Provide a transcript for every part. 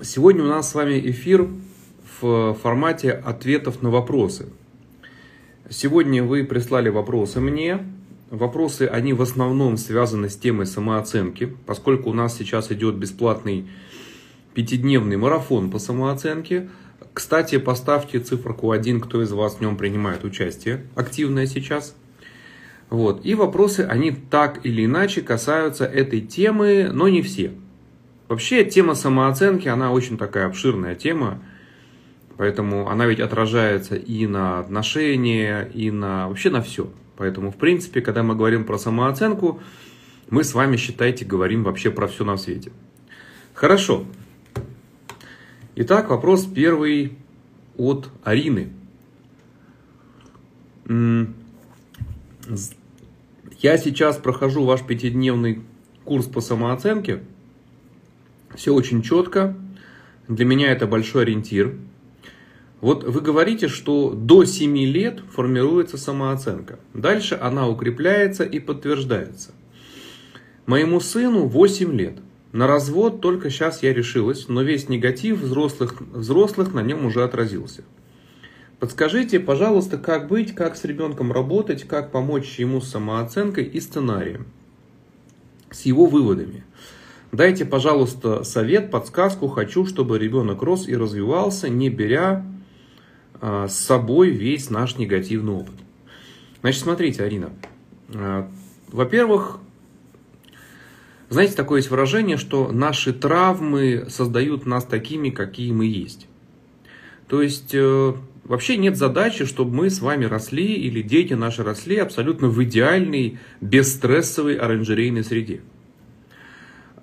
Сегодня у нас с вами эфир в формате ответов на вопросы. Сегодня вы прислали вопросы мне. Вопросы, они в основном связаны с темой самооценки, поскольку у нас сейчас идет бесплатный пятидневный марафон по самооценке. Кстати, поставьте циферку 1, кто из вас в нем принимает участие, активное сейчас. Вот. И вопросы, они так или иначе касаются этой темы, но не все. Вообще тема самооценки, она очень такая обширная тема, поэтому она ведь отражается и на отношения, и на вообще на все. Поэтому, в принципе, когда мы говорим про самооценку, мы с вами, считайте, говорим вообще про все на свете. Хорошо. Итак, вопрос первый от Арины. Я сейчас прохожу ваш пятидневный курс по самооценке – все очень четко. Для меня это большой ориентир. Вот вы говорите, что до 7 лет формируется самооценка. Дальше она укрепляется и подтверждается. Моему сыну 8 лет. На развод только сейчас я решилась, но весь негатив взрослых, взрослых на нем уже отразился. Подскажите, пожалуйста, как быть, как с ребенком работать, как помочь ему с самооценкой и сценарием, с его выводами. Дайте, пожалуйста, совет, подсказку. Хочу, чтобы ребенок рос и развивался, не беря а, с собой весь наш негативный опыт. Значит, смотрите, Арина. А, во-первых, знаете, такое есть выражение, что наши травмы создают нас такими, какие мы есть. То есть, э, вообще нет задачи, чтобы мы с вами росли или дети наши росли абсолютно в идеальной, бесстрессовой оранжерейной среде.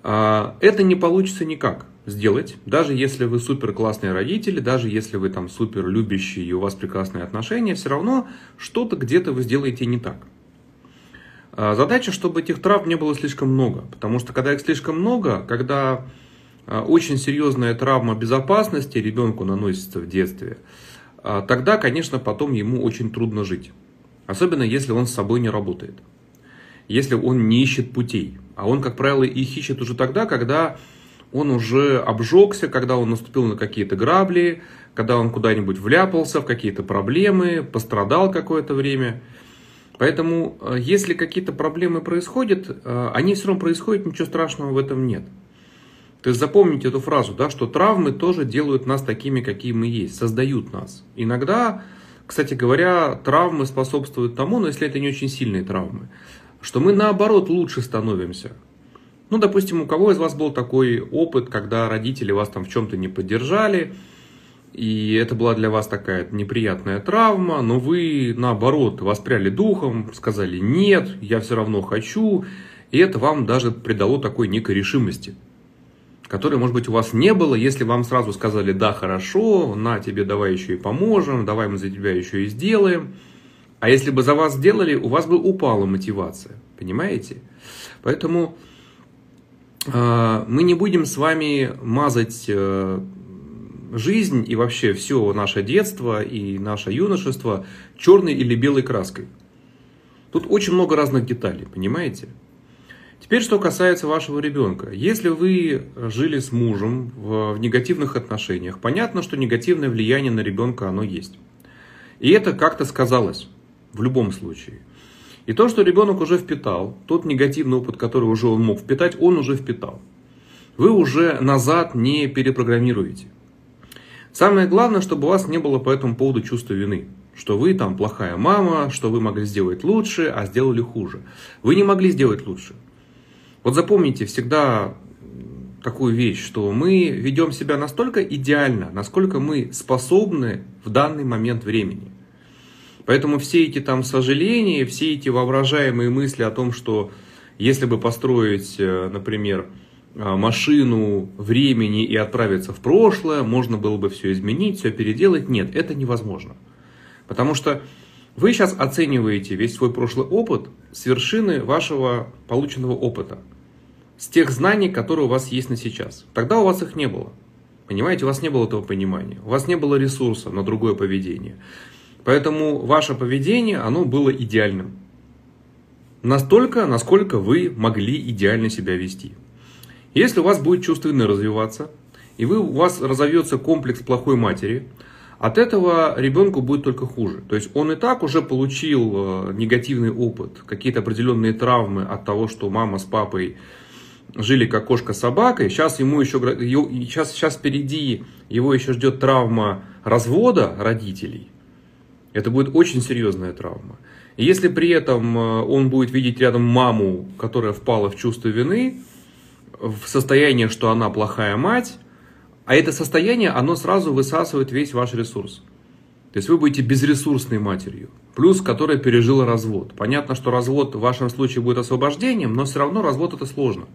А, это не получится никак сделать, даже если вы супер классные родители, даже если вы там супер любящие и у вас прекрасные отношения, все равно что-то где-то вы сделаете не так. А, задача, чтобы этих травм не было слишком много, потому что когда их слишком много, когда а, очень серьезная травма безопасности ребенку наносится в детстве, тогда, конечно, потом ему очень трудно жить. Особенно если он с собой не работает. Если он не ищет путей. А он, как правило, их ищет уже тогда, когда он уже обжегся, когда он наступил на какие-то грабли, когда он куда-нибудь вляпался в какие-то проблемы, пострадал какое-то время. Поэтому, э, если какие-то проблемы происходят, э, они все равно происходят, ничего страшного в этом нет. То есть запомните эту фразу, да, что травмы тоже делают нас такими, какие мы есть, создают нас. Иногда, кстати говоря, травмы способствуют тому, но если это не очень сильные травмы, что мы наоборот лучше становимся. Ну, допустим, у кого из вас был такой опыт, когда родители вас там в чем-то не поддержали, и это была для вас такая неприятная травма, но вы, наоборот, воспряли духом, сказали «нет, я все равно хочу», и это вам даже придало такой некой решимости, которой, может быть, у вас не было, если вам сразу сказали «да, хорошо, на тебе давай еще и поможем, давай мы за тебя еще и сделаем», а если бы за вас сделали, у вас бы упала мотивация. Понимаете? Поэтому э, мы не будем с вами мазать э, жизнь и вообще все наше детство и наше юношество черной или белой краской. Тут очень много разных деталей, понимаете? Теперь, что касается вашего ребенка. Если вы жили с мужем в, в негативных отношениях, понятно, что негативное влияние на ребенка оно есть. И это как-то сказалось в любом случае. И то, что ребенок уже впитал, тот негативный опыт, который уже он мог впитать, он уже впитал. Вы уже назад не перепрограммируете. Самое главное, чтобы у вас не было по этому поводу чувства вины. Что вы там плохая мама, что вы могли сделать лучше, а сделали хуже. Вы не могли сделать лучше. Вот запомните всегда такую вещь, что мы ведем себя настолько идеально, насколько мы способны в данный момент времени. Поэтому все эти там сожаления, все эти воображаемые мысли о том, что если бы построить, э, например, э, машину времени и отправиться в прошлое, можно было бы все изменить, все переделать. Нет, это невозможно. Потому что вы сейчас оцениваете весь свой прошлый опыт с вершины вашего полученного опыта, с тех знаний, которые у вас есть на сейчас. Тогда у вас их не было. Понимаете, у вас не было этого понимания, у вас не было ресурса на другое поведение. Поэтому ваше поведение, оно было идеальным. Настолько, насколько вы могли идеально себя вести. Если у вас будет чувство вины развиваться, и вы, у вас разовьется комплекс плохой матери, от этого ребенку будет только хуже. То есть он и так уже получил э, негативный опыт, какие-то определенные травмы от того, что мама с папой жили как кошка с собакой. Сейчас ему еще сейчас, сейчас впереди его еще ждет травма развода родителей. Это будет очень серьезная травма. И если при этом э, он будет видеть рядом маму, которая впала в чувство вины, в состояние, что она плохая мать, а это состояние, оно сразу высасывает весь ваш ресурс. То есть вы будете безресурсной матерью, плюс которая пережила развод. Понятно, что развод в вашем случае будет освобождением, но все равно развод это сложно.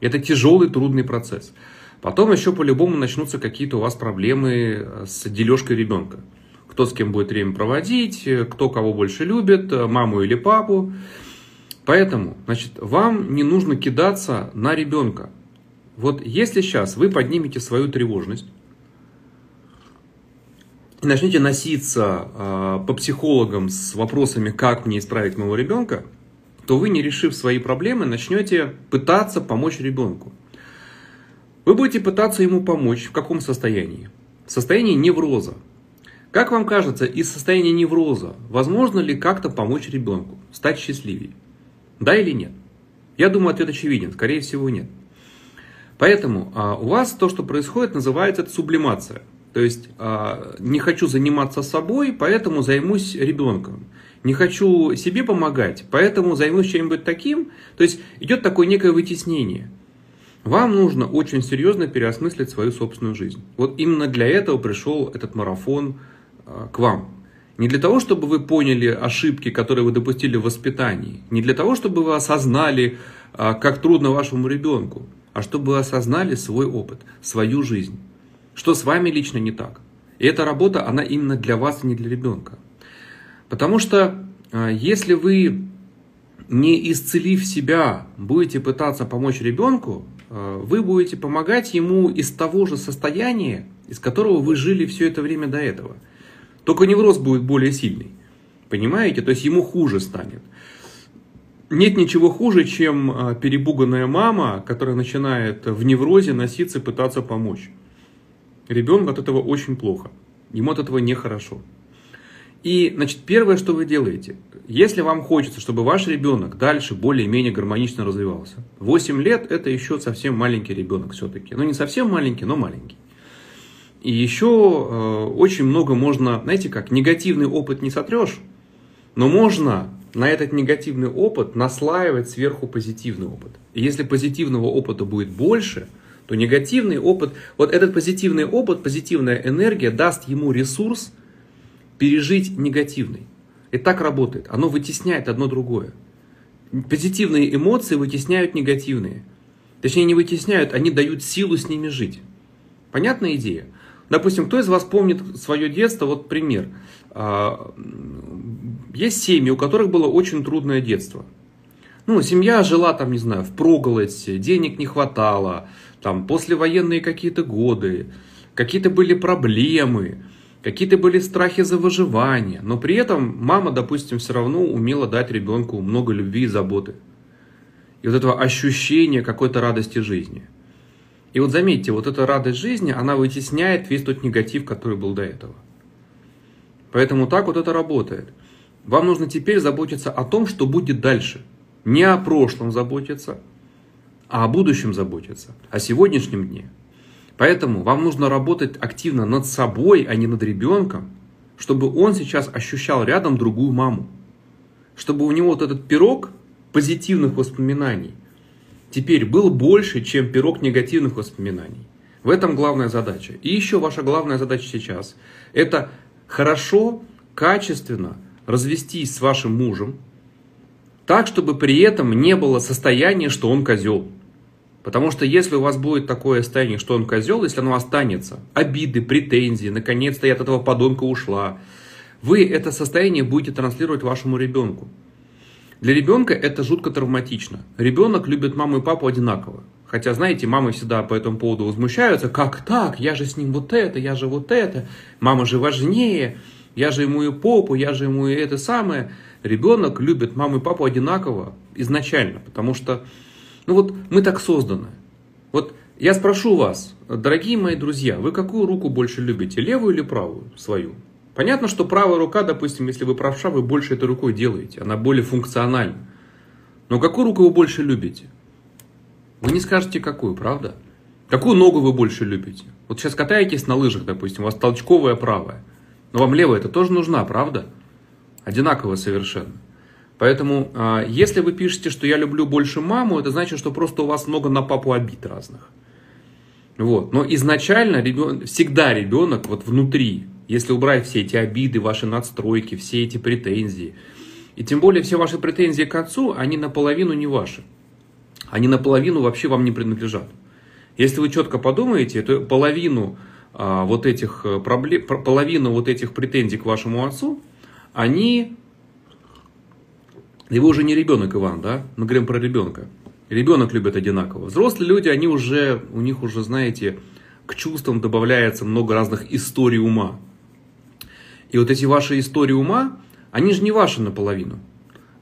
Это тяжелый, трудный процесс. Потом еще по-любому начнутся какие-то у вас проблемы с дележкой ребенка. Кто с кем будет время проводить, кто кого больше любит, маму или папу. Поэтому, значит, вам не нужно кидаться на ребенка. Вот если сейчас вы поднимете свою тревожность и начнете носиться э, по психологам с вопросами, как мне исправить моего ребенка, то вы, не решив свои проблемы, начнете пытаться помочь ребенку. Вы будете пытаться ему помочь в каком состоянии? В состоянии невроза. Как вам кажется, из состояния невроза возможно ли как-то помочь ребенку стать счастливее? Да или нет? Я думаю, ответ очевиден. Скорее всего, нет. Поэтому а, у вас то, что происходит, называется это сублимация. То есть а, не хочу заниматься собой, поэтому займусь ребенком. Не хочу себе помогать, поэтому займусь чем-нибудь таким. То есть идет такое некое вытеснение. Вам нужно очень серьезно переосмыслить свою собственную жизнь. Вот именно для этого пришел этот марафон к вам. Не для того, чтобы вы поняли ошибки, которые вы допустили в воспитании. Не для того, чтобы вы осознали, как трудно вашему ребенку а чтобы вы осознали свой опыт, свою жизнь. Что с вами лично не так. И эта работа, она именно для вас, не для ребенка. Потому что а, если вы, не исцелив себя, будете пытаться помочь ребенку, вы будете помогать ему из того же состояния, из которого вы жили все это время до этого. Только невроз будет более сильный. Понимаете? То есть ему хуже станет. Нет ничего хуже, чем а, перебуганная мама, которая начинает в неврозе носиться и пытаться помочь. Ребенку от этого очень плохо. Ему от этого нехорошо. И, значит, первое, что вы делаете, если вам хочется, чтобы ваш ребенок дальше более-менее гармонично развивался, 8 лет это еще совсем маленький ребенок все-таки. Ну, не совсем маленький, но маленький. И еще э, очень много можно, знаете как, негативный опыт не сотрешь, но можно на этот негативный опыт наслаивать сверху позитивный опыт. И если позитивного опыта будет больше, то негативный опыт, вот этот позитивный опыт, позитивная энергия даст ему ресурс пережить негативный. И так работает. Оно вытесняет одно другое. Позитивные эмоции вытесняют негативные. Точнее, не вытесняют, они дают силу с ними жить. Понятная идея? Допустим, кто из вас помнит свое детство? Вот пример. А, есть семьи, у которых было очень трудное детство. Ну, семья жила там, не знаю, в проголоде, денег не хватало, там послевоенные какие-то годы, какие-то были проблемы, какие-то были страхи за выживание. Но при этом мама, допустим, все равно умела дать ребенку много любви и заботы. И вот этого ощущения какой-то радости жизни. И вот заметьте, вот эта радость жизни, она вытесняет весь тот негатив, который был до этого. Поэтому так вот это работает. Вам нужно теперь заботиться о том, что будет дальше. Не о прошлом заботиться, а о будущем заботиться, о сегодняшнем дне. Поэтому вам нужно работать активно над собой, а не над ребенком, чтобы он сейчас ощущал рядом другую маму. Чтобы у него вот этот пирог позитивных воспоминаний теперь был больше, чем пирог негативных воспоминаний. В этом главная задача. И еще ваша главная задача сейчас – это хорошо, качественно развестись с вашим мужем, так, чтобы при этом не было состояния, что он козел. Потому что если у вас будет такое состояние, что он козел, если оно останется, обиды, претензии, наконец-то я от этого подонка ушла, вы это состояние будете транслировать вашему ребенку. Для ребенка это жутко травматично. Ребенок любит маму и папу одинаково. Хотя, знаете, мамы всегда по этому поводу возмущаются. Как так? Я же с ним вот это, я же вот это. Мама же важнее. Я же ему и попу, я же ему и это самое. Ребенок любит маму и папу одинаково изначально, потому что, ну вот мы так созданы. Вот Я спрошу вас, дорогие мои друзья, вы какую руку больше любите, левую или правую свою? Понятно, что правая рука, допустим, если вы правша, вы больше этой рукой делаете, она более функциональна. Но какую руку вы больше любите? Вы не скажете, какую, правда? Какую ногу вы больше любите? Вот сейчас катаетесь на лыжах, допустим, у вас толчковая правая. Но вам левая это тоже нужна, правда? Одинаково совершенно. Поэтому, а, если вы пишете, что я люблю больше маму, это значит, что просто у вас много на папу обид разных. Вот. Но изначально ребен... всегда ребенок вот внутри, если убрать все эти обиды, ваши надстройки, все эти претензии, и тем более все ваши претензии к отцу, они наполовину не ваши. Они наполовину вообще вам не принадлежат. Если вы четко подумаете, то половину а, вот этих э, проблем, половину вот этих претензий к вашему отцу, они вы уже не ребенок, Иван, да? Мы говорим про ребенка. Ребенок любит одинаково. Взрослые люди, они уже, у них уже, знаете, к чувствам добавляется много разных историй ума. И вот эти ваши истории ума, они же не ваши наполовину.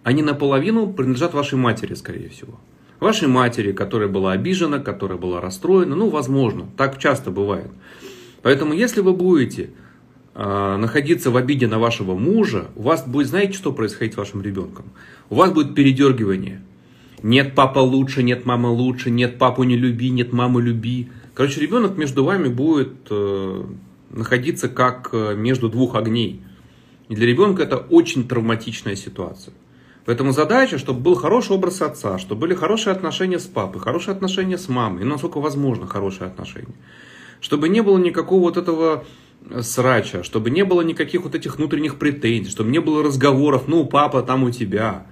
Они наполовину принадлежат вашей матери, скорее всего. Вашей матери, которая была обижена, которая была расстроена. Ну, возможно, так часто бывает. Поэтому, если вы будете э, находиться в обиде на вашего мужа, у вас будет, знаете, что происходить с вашим ребенком? У вас будет передергивание. Нет, папа лучше, нет, мама лучше, нет, папу не люби, нет, маму люби. Короче, ребенок между вами будет э, находиться как э, между двух огней. И для ребенка это очень травматичная ситуация. Поэтому задача, чтобы был хороший образ отца, чтобы были хорошие отношения с папой, хорошие отношения с мамой, и насколько возможно хорошие отношения. Чтобы не было никакого вот этого э, срача, чтобы не было никаких вот этих внутренних претензий, чтобы не было разговоров, ну, папа там у тебя.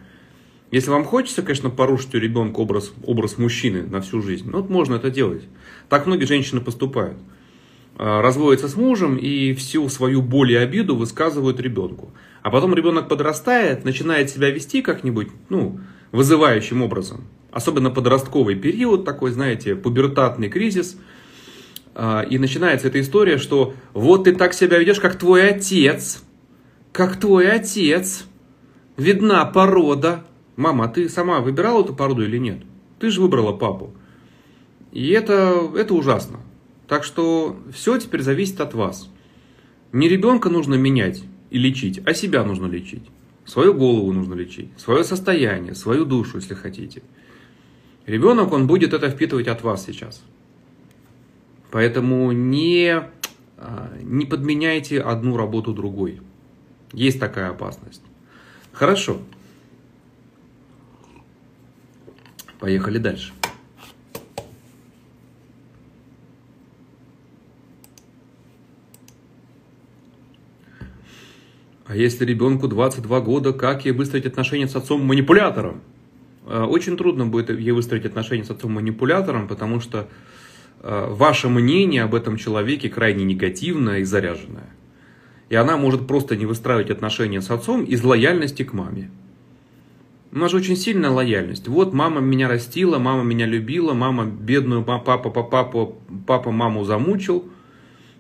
Если вам хочется, конечно, порушить у ребенка образ, образ мужчины на всю жизнь, ну вот можно это делать. Так многие женщины поступают. А, разводятся с мужем и всю свою боль и обиду высказывают ребенку. А потом ребенок подрастает, начинает себя вести как-нибудь, ну, вызывающим образом. Особенно подростковый период, такой, знаете, пубертатный кризис. А, и начинается эта история, что вот ты так себя ведешь, как твой отец. Как твой отец. Видна порода. Мама, а ты сама выбирала эту породу или нет? Ты же выбрала папу. И это, это ужасно. Так что все теперь зависит от вас. Не ребенка нужно менять и лечить, а себя нужно лечить. Свою голову нужно лечить, свое состояние, свою душу, если хотите. Ребенок, он будет это впитывать от вас сейчас. Поэтому не, а, не подменяйте одну работу другой. Есть такая опасность. Хорошо. Поехали дальше. А если ребенку 22 года, как ей выстроить отношения с отцом-манипулятором? Э, очень трудно будет ей выстроить отношения с отцом-манипулятором, потому что э, ваше мнение об этом человеке крайне негативное и заряженное. И она может просто не выстраивать отношения с отцом из лояльности к маме. У нас же очень сильная лояльность. Вот мама меня растила, мама меня любила, мама бедную папа, папа, папа, папа маму замучил.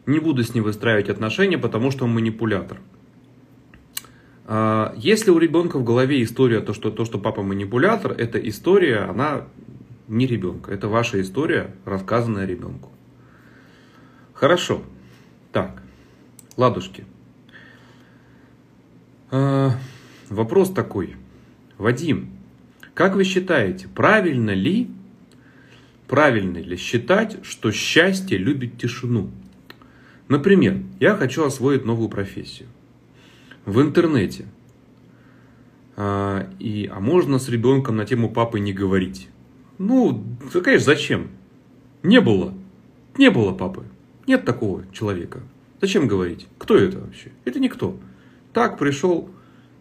Не буду с ним выстраивать отношения, потому что он манипулятор. А, если у ребенка в голове история, то что, то, что папа манипулятор, эта история, она не ребенка. Это ваша история, рассказанная ребенку. Хорошо. Так, ладушки. А, вопрос такой. Вадим, как вы считаете, правильно ли, правильно ли считать, что счастье любит тишину? Например, я хочу освоить новую профессию в интернете. А, и, а можно с ребенком на тему папы не говорить? Ну, конечно, зачем? Не было. Не было папы. Нет такого человека. Зачем говорить? Кто это вообще? Это никто. Так пришел,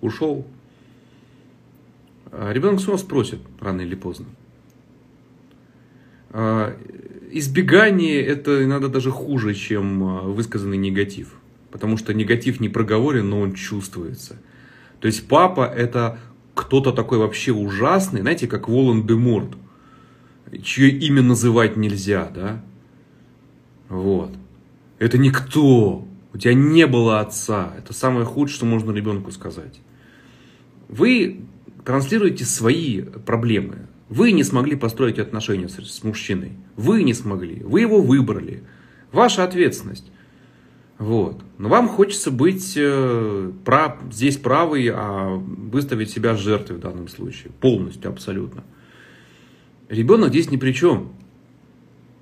ушел, а ребенок снова спросит, рано или поздно. А, избегание это иногда даже хуже, чем а, высказанный негатив. Потому что негатив не проговорен, но он чувствуется. То есть папа это кто-то такой вообще ужасный, знаете, как Волан-де-Морт, чье имя называть нельзя, да? Вот. Это никто. У тебя не было отца. Это самое худшее, что можно ребенку сказать. Вы транслируете свои проблемы, Вы не смогли построить отношения с, мужчиной. Вы не смогли. Вы его выбрали. Ваша ответственность. Вот. Но вам хочется быть э, прав, здесь правый, а выставить себя жертвой в данном случае. Полностью, абсолютно. Ребенок здесь ни при чем.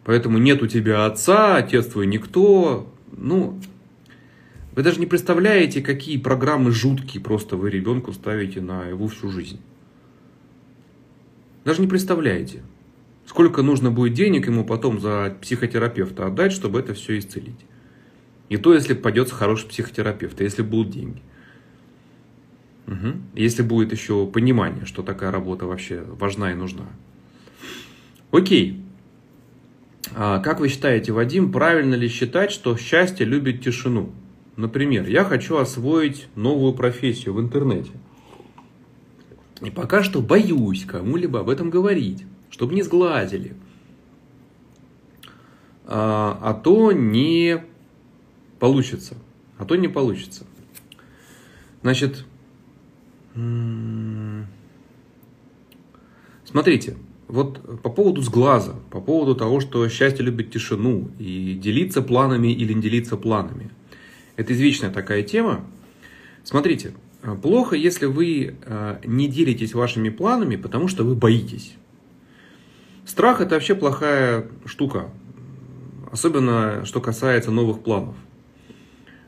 Поэтому нет у тебя отца, отец твой никто. Ну, вы даже не представляете, какие программы жуткие просто вы ребенку ставите на его всю жизнь. Даже не представляете, сколько нужно будет денег ему потом за психотерапевта отдать, чтобы это все исцелить. И то, если попадется хороший психотерапевт, если будут деньги. Угу. Если будет еще понимание, что такая работа вообще важна и нужна. Окей. А как вы считаете, Вадим, правильно ли считать, что счастье любит тишину? Например, я хочу освоить новую профессию в интернете. И пока что боюсь кому-либо об этом говорить, чтобы не сглазили. А, а то не получится. А то не получится. Значит, смотрите, вот по поводу сглаза, по поводу того, что счастье любит тишину и делиться планами или не делиться планами. Это извечная такая тема. Смотрите, плохо, если вы э, не делитесь вашими планами, потому что вы боитесь. Страх это вообще плохая штука, особенно что касается новых планов.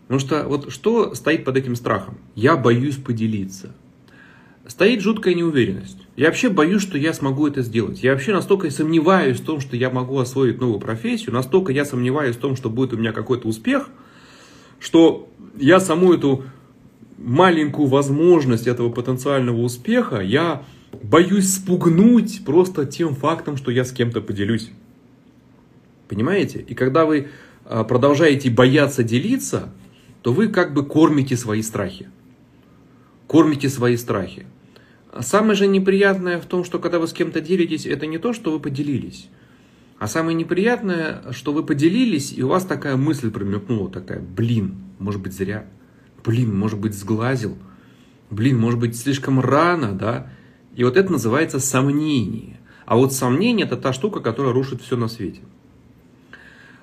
Потому что вот что стоит под этим страхом? Я боюсь поделиться. Стоит жуткая неуверенность. Я вообще боюсь, что я смогу это сделать. Я вообще настолько сомневаюсь в том, что я могу освоить новую профессию, настолько я сомневаюсь в том, что будет у меня какой-то успех, что я саму эту маленькую возможность этого потенциального успеха, я боюсь спугнуть просто тем фактом, что я с кем-то поделюсь. Понимаете? И когда вы а, продолжаете бояться делиться, то вы как бы кормите свои страхи. Кормите свои страхи. Самое же неприятное в том, что когда вы с кем-то делитесь, это не то, что вы поделились. А самое неприятное, что вы поделились, и у вас такая мысль промелькнула, такая, блин, может быть зря, блин, может быть сглазил, блин, может быть слишком рано, да? И вот это называется сомнение. А вот сомнение это та штука, которая рушит все на свете.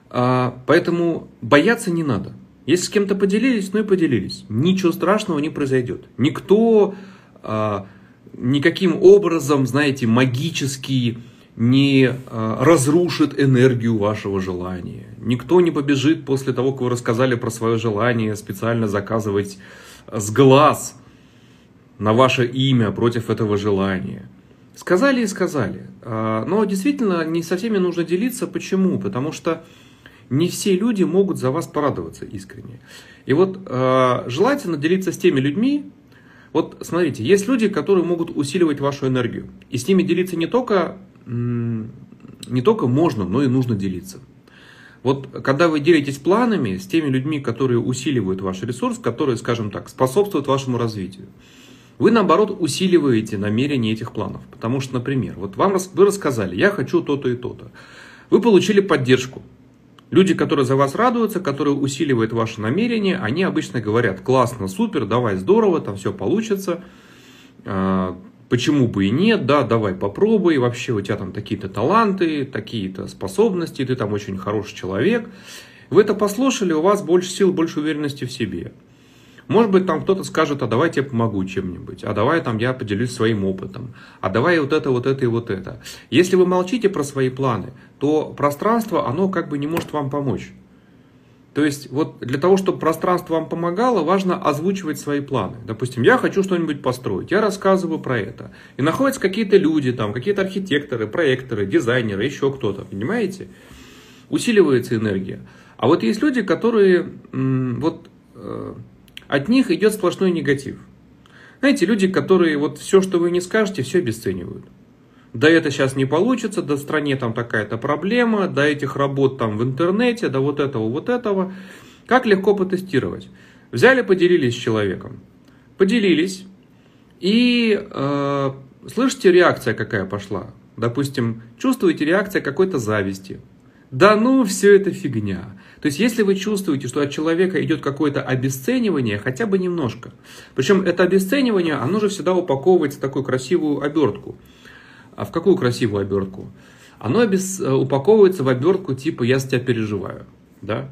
А, поэтому бояться не надо. Если с кем-то поделились, ну и поделились. Ничего страшного не произойдет. Никто а, никаким образом, знаете, магически не а, разрушит энергию вашего желания. Никто не побежит после того, как вы рассказали про свое желание, специально заказывать с глаз на ваше имя против этого желания. Сказали и сказали. А, но действительно не со всеми нужно делиться. Почему? Потому что не все люди могут за вас порадоваться искренне. И вот э, желательно делиться с теми людьми, вот смотрите, есть люди, которые могут усиливать вашу энергию. И с ними делиться не только, не только можно, но и нужно делиться. Вот когда вы делитесь планами с теми людьми, которые усиливают ваш ресурс, которые, скажем так, способствуют вашему развитию, вы, наоборот, усиливаете намерение этих планов. Потому что, например, вот вам вы рассказали, я хочу то-то и то-то. Вы получили поддержку. Люди, которые за вас радуются, которые усиливают ваши намерения, они обычно говорят, классно, супер, давай, здорово, там все получится. А, почему бы и нет, да, давай попробуй, вообще у тебя там такие-то таланты, такие-то способности, ты там очень хороший человек. Вы это послушали, у вас больше сил, больше уверенности в себе. Может быть, там кто-то скажет, а давай я помогу чем-нибудь, а давай там я поделюсь своим опытом, а давай вот это, вот это и вот это. Если вы молчите про свои планы, то пространство, оно как бы не может вам помочь. То есть вот для того, чтобы пространство вам помогало, важно озвучивать свои планы. Допустим, я хочу что-нибудь построить, я рассказываю про это. И находятся какие-то люди, там, какие-то архитекторы, проекторы, дизайнеры, еще кто-то, понимаете? Усиливается энергия. А вот есть люди, которые вот э, от них идет сплошной негатив. Знаете, люди, которые вот все, что вы не скажете, все обесценивают. Да это сейчас не получится, да в стране там такая-то проблема, да этих работ там в интернете, да вот этого, вот этого. Как легко потестировать? Взяли, поделились с человеком. Поделились. И э, слышите, реакция какая пошла? Допустим, чувствуете реакция какой-то зависти. Да ну, все это фигня. То есть, если вы чувствуете, что от человека идет какое-то обесценивание, хотя бы немножко. Причем это обесценивание, оно же всегда упаковывается в такую красивую обертку. А в какую красивую обертку? Оно обез... упаковывается в обертку типа «я с тебя переживаю». Да?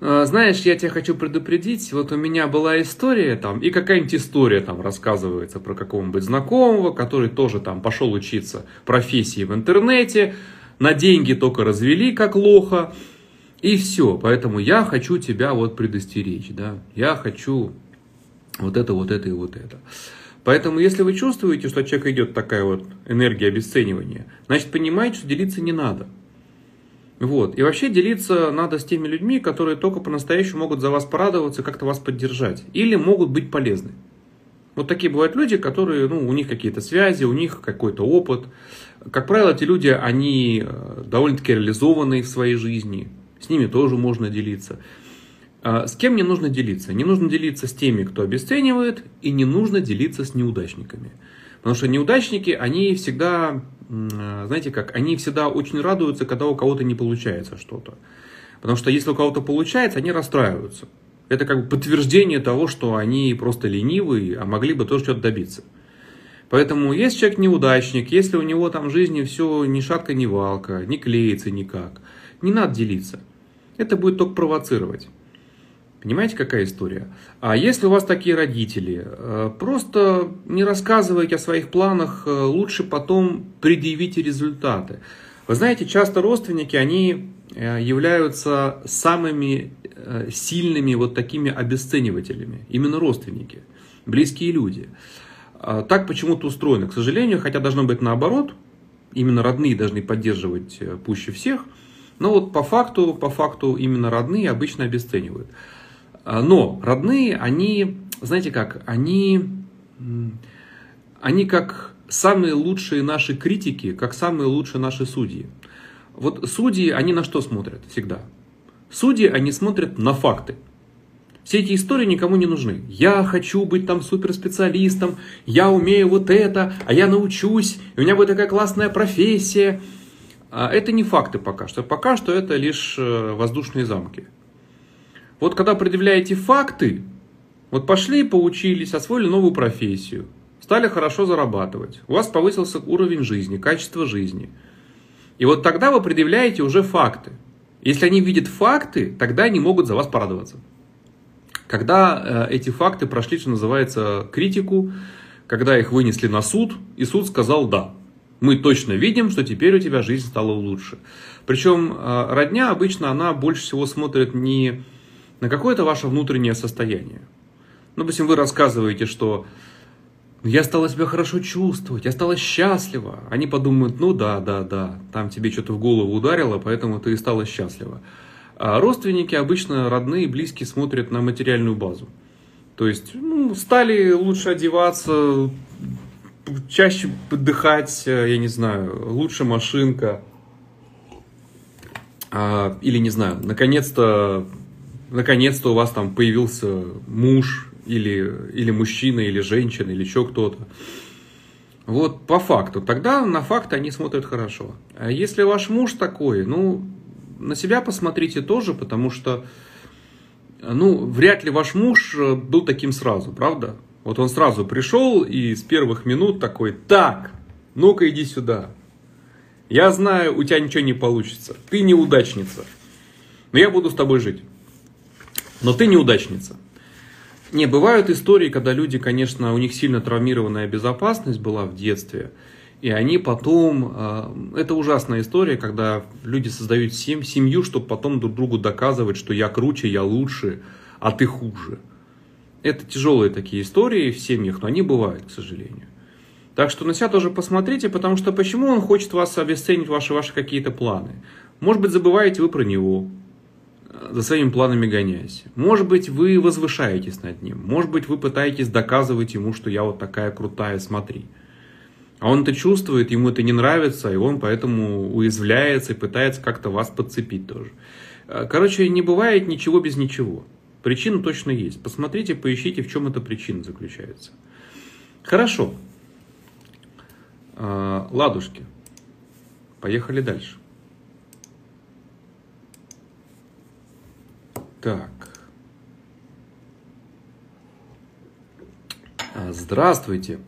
А, знаешь, я тебя хочу предупредить, вот у меня была история там, и какая-нибудь история там рассказывается про какого-нибудь знакомого, который тоже там пошел учиться профессии в интернете, на деньги только развели как лоха, и все. Поэтому я хочу тебя вот предостеречь, да, я хочу вот это, вот это и вот это. Поэтому, если вы чувствуете, что от человека идет такая вот энергия обесценивания, значит, понимаете, что делиться не надо. Вот. И вообще делиться надо с теми людьми, которые только по-настоящему могут за вас порадоваться, как-то вас поддержать. Или могут быть полезны. Вот такие бывают люди, которые, ну, у них какие-то связи, у них какой-то опыт. Как правило, эти люди, они э, довольно-таки реализованные в своей жизни. С ними тоже можно делиться. А с кем не нужно делиться? Не нужно делиться с теми, кто обесценивает, и не нужно делиться с неудачниками. Потому что неудачники, они всегда а, знаете как, они всегда очень радуются, когда у кого-то не получается что-то. Потому что если у кого-то получается, они расстраиваются. Это как бы подтверждение того, что они просто ленивые, а могли бы тоже что-то добиться. Поэтому если человек неудачник, если у него там в жизни все ни шатка, ни валка, не клеится никак, не надо делиться. Это будет только провоцировать. Понимаете, какая история? А если у вас такие родители, э, просто не рассказывайте о своих планах, э, лучше потом предъявите результаты. Вы знаете, часто родственники, они э, являются самыми сильными вот такими обесценивателями. Именно родственники, близкие люди. А так почему-то устроено, к сожалению, хотя должно быть наоборот. Именно родные должны поддерживать пуще всех. Но вот по факту, по факту именно родные обычно обесценивают. А, но родные, они, знаете как, они, они как самые лучшие наши критики, как самые лучшие наши судьи. Вот судьи, они на что смотрят всегда? Судьи, они смотрят на факты. Все эти истории никому не нужны. Я хочу быть там суперспециалистом, я умею вот это, а я научусь, и у меня будет такая классная профессия. А это не факты пока что. Пока что это лишь э, воздушные замки. Вот когда предъявляете факты, вот пошли, поучились, освоили новую профессию, стали хорошо зарабатывать, у вас повысился уровень жизни, качество жизни. И вот тогда вы предъявляете уже факты. Если они видят факты, тогда они могут за вас порадоваться. Когда э, эти факты прошли, что называется, критику, когда их вынесли на суд, и суд сказал «да». Мы точно видим, что теперь у тебя жизнь стала лучше. Причем э, родня обычно она больше всего смотрит не на какое-то ваше внутреннее состояние. Ну, допустим, вы рассказываете, что я стала себя хорошо чувствовать, я стала счастлива. Они подумают, ну да, да, да, там тебе что-то в голову ударило, поэтому ты и стала счастлива. А родственники, обычно родные и близкие, смотрят на материальную базу. То есть, ну, стали лучше одеваться, чаще подыхать, я не знаю, лучше машинка. А, или, не знаю, наконец-то наконец-то у вас там появился муж или, или мужчина, или женщина, или еще кто-то. Вот по факту. Тогда на факты они смотрят хорошо. А если ваш муж такой, ну, на себя посмотрите тоже, потому что, ну, вряд ли ваш муж был таким сразу, правда? Вот он сразу пришел и с первых минут такой, так, ну-ка иди сюда. Я знаю, у тебя ничего не получится. Ты неудачница. Но я буду с тобой жить но ты неудачница. Не, бывают истории, когда люди, конечно, у них сильно травмированная безопасность была в детстве, и они потом... Э, это ужасная история, когда люди создают сем, семью, чтобы потом друг другу доказывать, что я круче, я лучше, а ты хуже. Это тяжелые такие истории в семьях, но они бывают, к сожалению. Так что на себя тоже посмотрите, потому что почему он хочет вас обесценить, ваши, ваши какие-то планы. Может быть, забываете вы про него, за своими планами гоняясь. Может быть, вы возвышаетесь над ним. Может быть, вы пытаетесь доказывать ему, что я вот такая крутая, смотри. А он это чувствует, ему это не нравится, и он поэтому уязвляется и пытается как-то вас подцепить тоже. Э, короче, не бывает ничего без ничего. Причина точно есть. Посмотрите, поищите, в чем эта причина заключается. Хорошо. Э, ладушки. Поехали дальше. Так. А, здравствуйте.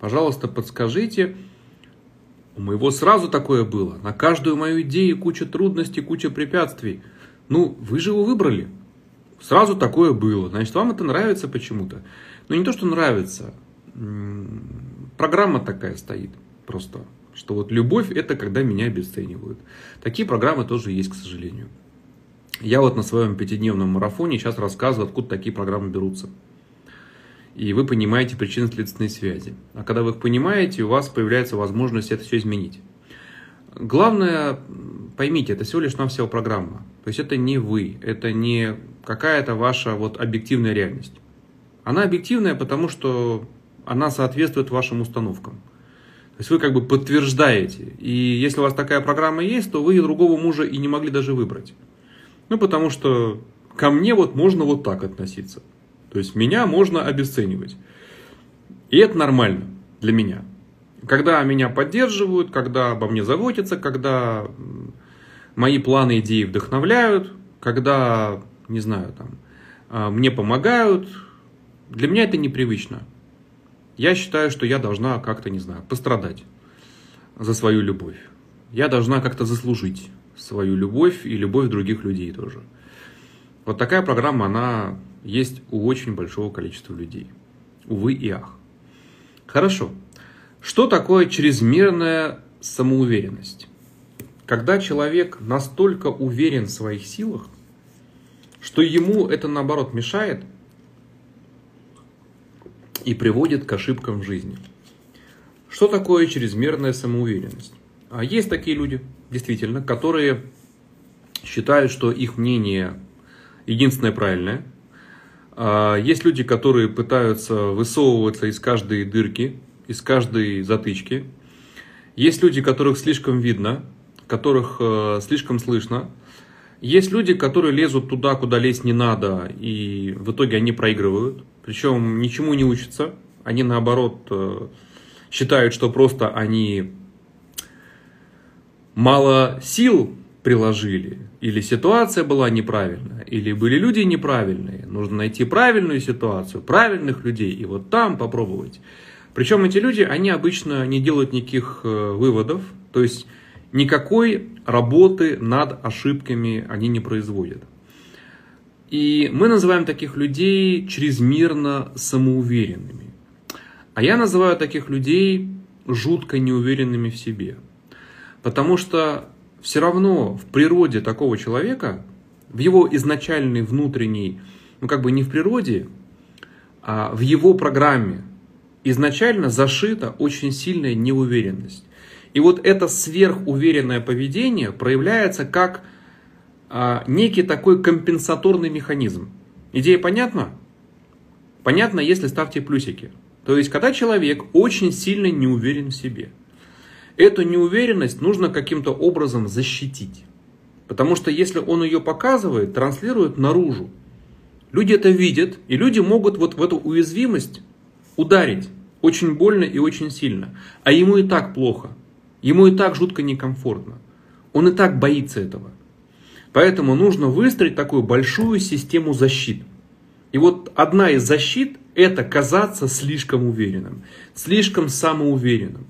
Пожалуйста, подскажите. У моего сразу такое было. На каждую мою идею куча трудностей, куча препятствий. Ну, вы же его выбрали. Сразу такое было. Значит, вам это нравится почему-то. Но не то, что нравится. Программа такая стоит просто. Что вот любовь это когда меня обесценивают. Такие программы тоже есть, к сожалению. Я вот на своем пятидневном марафоне сейчас рассказываю, откуда такие программы берутся. И вы понимаете причинно-следственные связи. А когда вы их понимаете, у вас появляется возможность это все изменить. Главное, поймите, это всего лишь навсего программа. То есть это не вы, это не какая-то ваша вот объективная реальность. Она объективная, потому что она соответствует вашим установкам. То есть вы как бы подтверждаете. И если у вас такая программа есть, то вы другого мужа и не могли даже выбрать. Ну, потому что ко мне вот можно вот так относиться. То есть меня можно обесценивать. И это нормально для меня. Когда меня поддерживают, когда обо мне заботятся, когда мои планы, идеи вдохновляют, когда, не знаю, там, а, мне помогают, для меня это непривычно. Я считаю, что я должна как-то, не знаю, пострадать за свою любовь. Я должна как-то заслужить свою любовь и любовь других людей тоже. Вот такая программа, она есть у очень большого количества людей. Увы и ах. Хорошо. Что такое чрезмерная самоуверенность? Когда человек настолько уверен в своих силах, что ему это наоборот мешает и приводит к ошибкам в жизни. Что такое чрезмерная самоуверенность? А есть такие люди, действительно, которые считают, что их мнение единственное правильное. А есть люди, которые пытаются высовываться из каждой дырки, из каждой затычки. Есть люди, которых слишком видно, которых э, слишком слышно. Есть люди, которые лезут туда, куда лезть не надо, и в итоге они проигрывают. Причем ничему не учатся. Они наоборот э, считают, что просто они мало сил приложили, или ситуация была неправильная, или были люди неправильные. Нужно найти правильную ситуацию, правильных людей, и вот там попробовать. Причем эти люди, они обычно не делают никаких э, выводов, то есть никакой работы над ошибками они не производят. И мы называем таких людей чрезмерно самоуверенными. А я называю таких людей жутко неуверенными в себе. Потому что все равно в природе такого человека, в его изначальной внутренней, ну как бы не в природе, а в его программе изначально зашита очень сильная неуверенность. И вот это сверхуверенное поведение проявляется как а, некий такой компенсаторный механизм. Идея понятна? Понятно, если ставьте плюсики. То есть, когда человек очень сильно не уверен в себе – Эту неуверенность нужно каким-то образом защитить. Потому что если он ее показывает, транслирует наружу, люди это видят, и люди могут вот в эту уязвимость ударить очень больно и очень сильно. А ему и так плохо, ему и так жутко некомфортно. Он и так боится этого. Поэтому нужно выстроить такую большую систему защит. И вот одна из защит – это казаться слишком уверенным, слишком самоуверенным.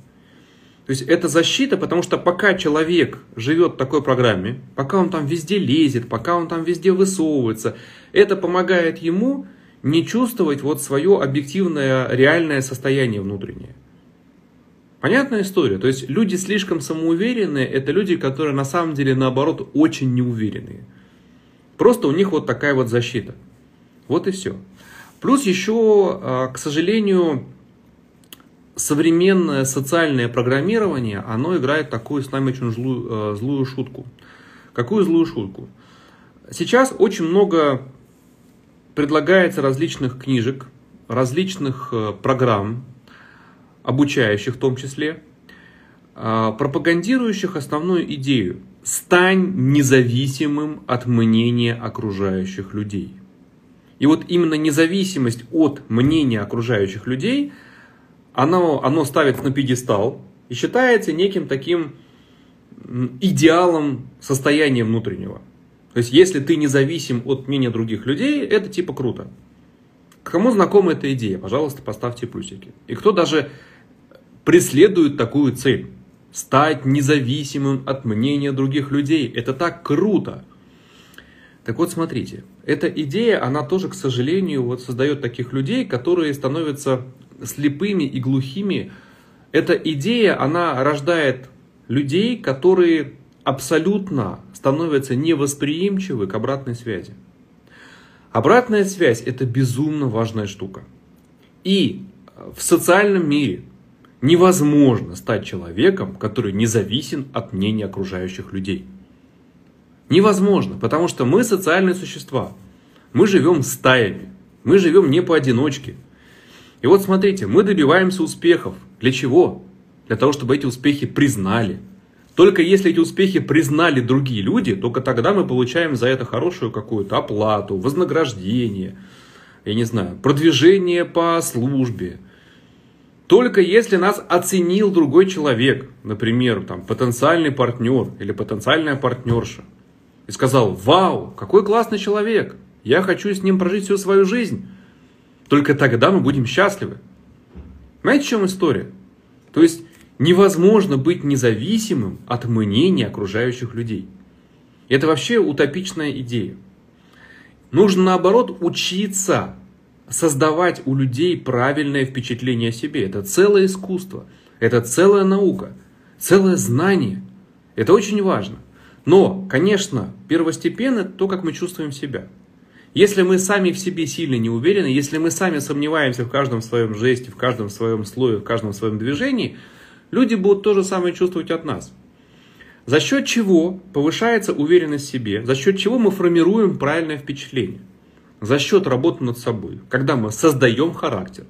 То есть это защита, потому что пока человек живет в такой программе, пока он там везде лезет, пока он там везде высовывается, это помогает ему не чувствовать вот свое объективное реальное состояние внутреннее. Понятная история. То есть люди слишком самоуверенные, это люди, которые на самом деле наоборот очень неуверенные. Просто у них вот такая вот защита. Вот и все. Плюс еще, а, к сожалению, современное социальное программирование, оно играет такую с нами очень злую, э, злую шутку. Какую злую шутку? Сейчас очень много предлагается различных книжек, различных э, программ, обучающих в том числе, э, пропагандирующих основную идею «стань независимым от мнения окружающих людей». И вот именно независимость от мнения окружающих людей – оно, оно ставится на пьедестал и считается неким таким идеалом состояния внутреннего. То есть, если ты независим от мнения других людей, это типа круто. Кому знакома эта идея, пожалуйста, поставьте плюсики. И кто даже преследуют такую цель. Стать независимым от мнения других людей. Это так круто. Так вот, смотрите, эта идея, она тоже, к сожалению, вот создает таких людей, которые становятся слепыми и глухими. Эта идея, она рождает людей, которые абсолютно становятся невосприимчивы к обратной связи. Обратная связь – это безумно важная штука. И в социальном мире невозможно стать человеком, который независим от мнения окружающих людей. Невозможно, потому что мы социальные существа. Мы живем стаями. Мы живем не поодиночке. И вот смотрите, мы добиваемся успехов. Для чего? Для того, чтобы эти успехи признали. Только если эти успехи признали другие люди, только тогда мы получаем за это хорошую какую-то оплату, вознаграждение, я не знаю, продвижение по службе. Только если нас оценил другой человек, например, там, потенциальный партнер или потенциальная партнерша, и сказал, вау, какой классный человек, я хочу с ним прожить всю свою жизнь, только тогда мы будем счастливы. Знаете, в чем история? То есть невозможно быть независимым от мнения окружающих людей. Это вообще утопичная идея. Нужно наоборот учиться создавать у людей правильное впечатление о себе. Это целое искусство, это целая наука, целое знание. Это очень важно. Но, конечно, первостепенно то, как мы чувствуем себя. Если мы сами в себе сильно не уверены, если мы сами сомневаемся в каждом своем жесте, в каждом своем слое, в каждом своем движении, люди будут то же самое чувствовать от нас. За счет чего повышается уверенность в себе, за счет чего мы формируем правильное впечатление. За счет работы над собой, когда мы создаем характер,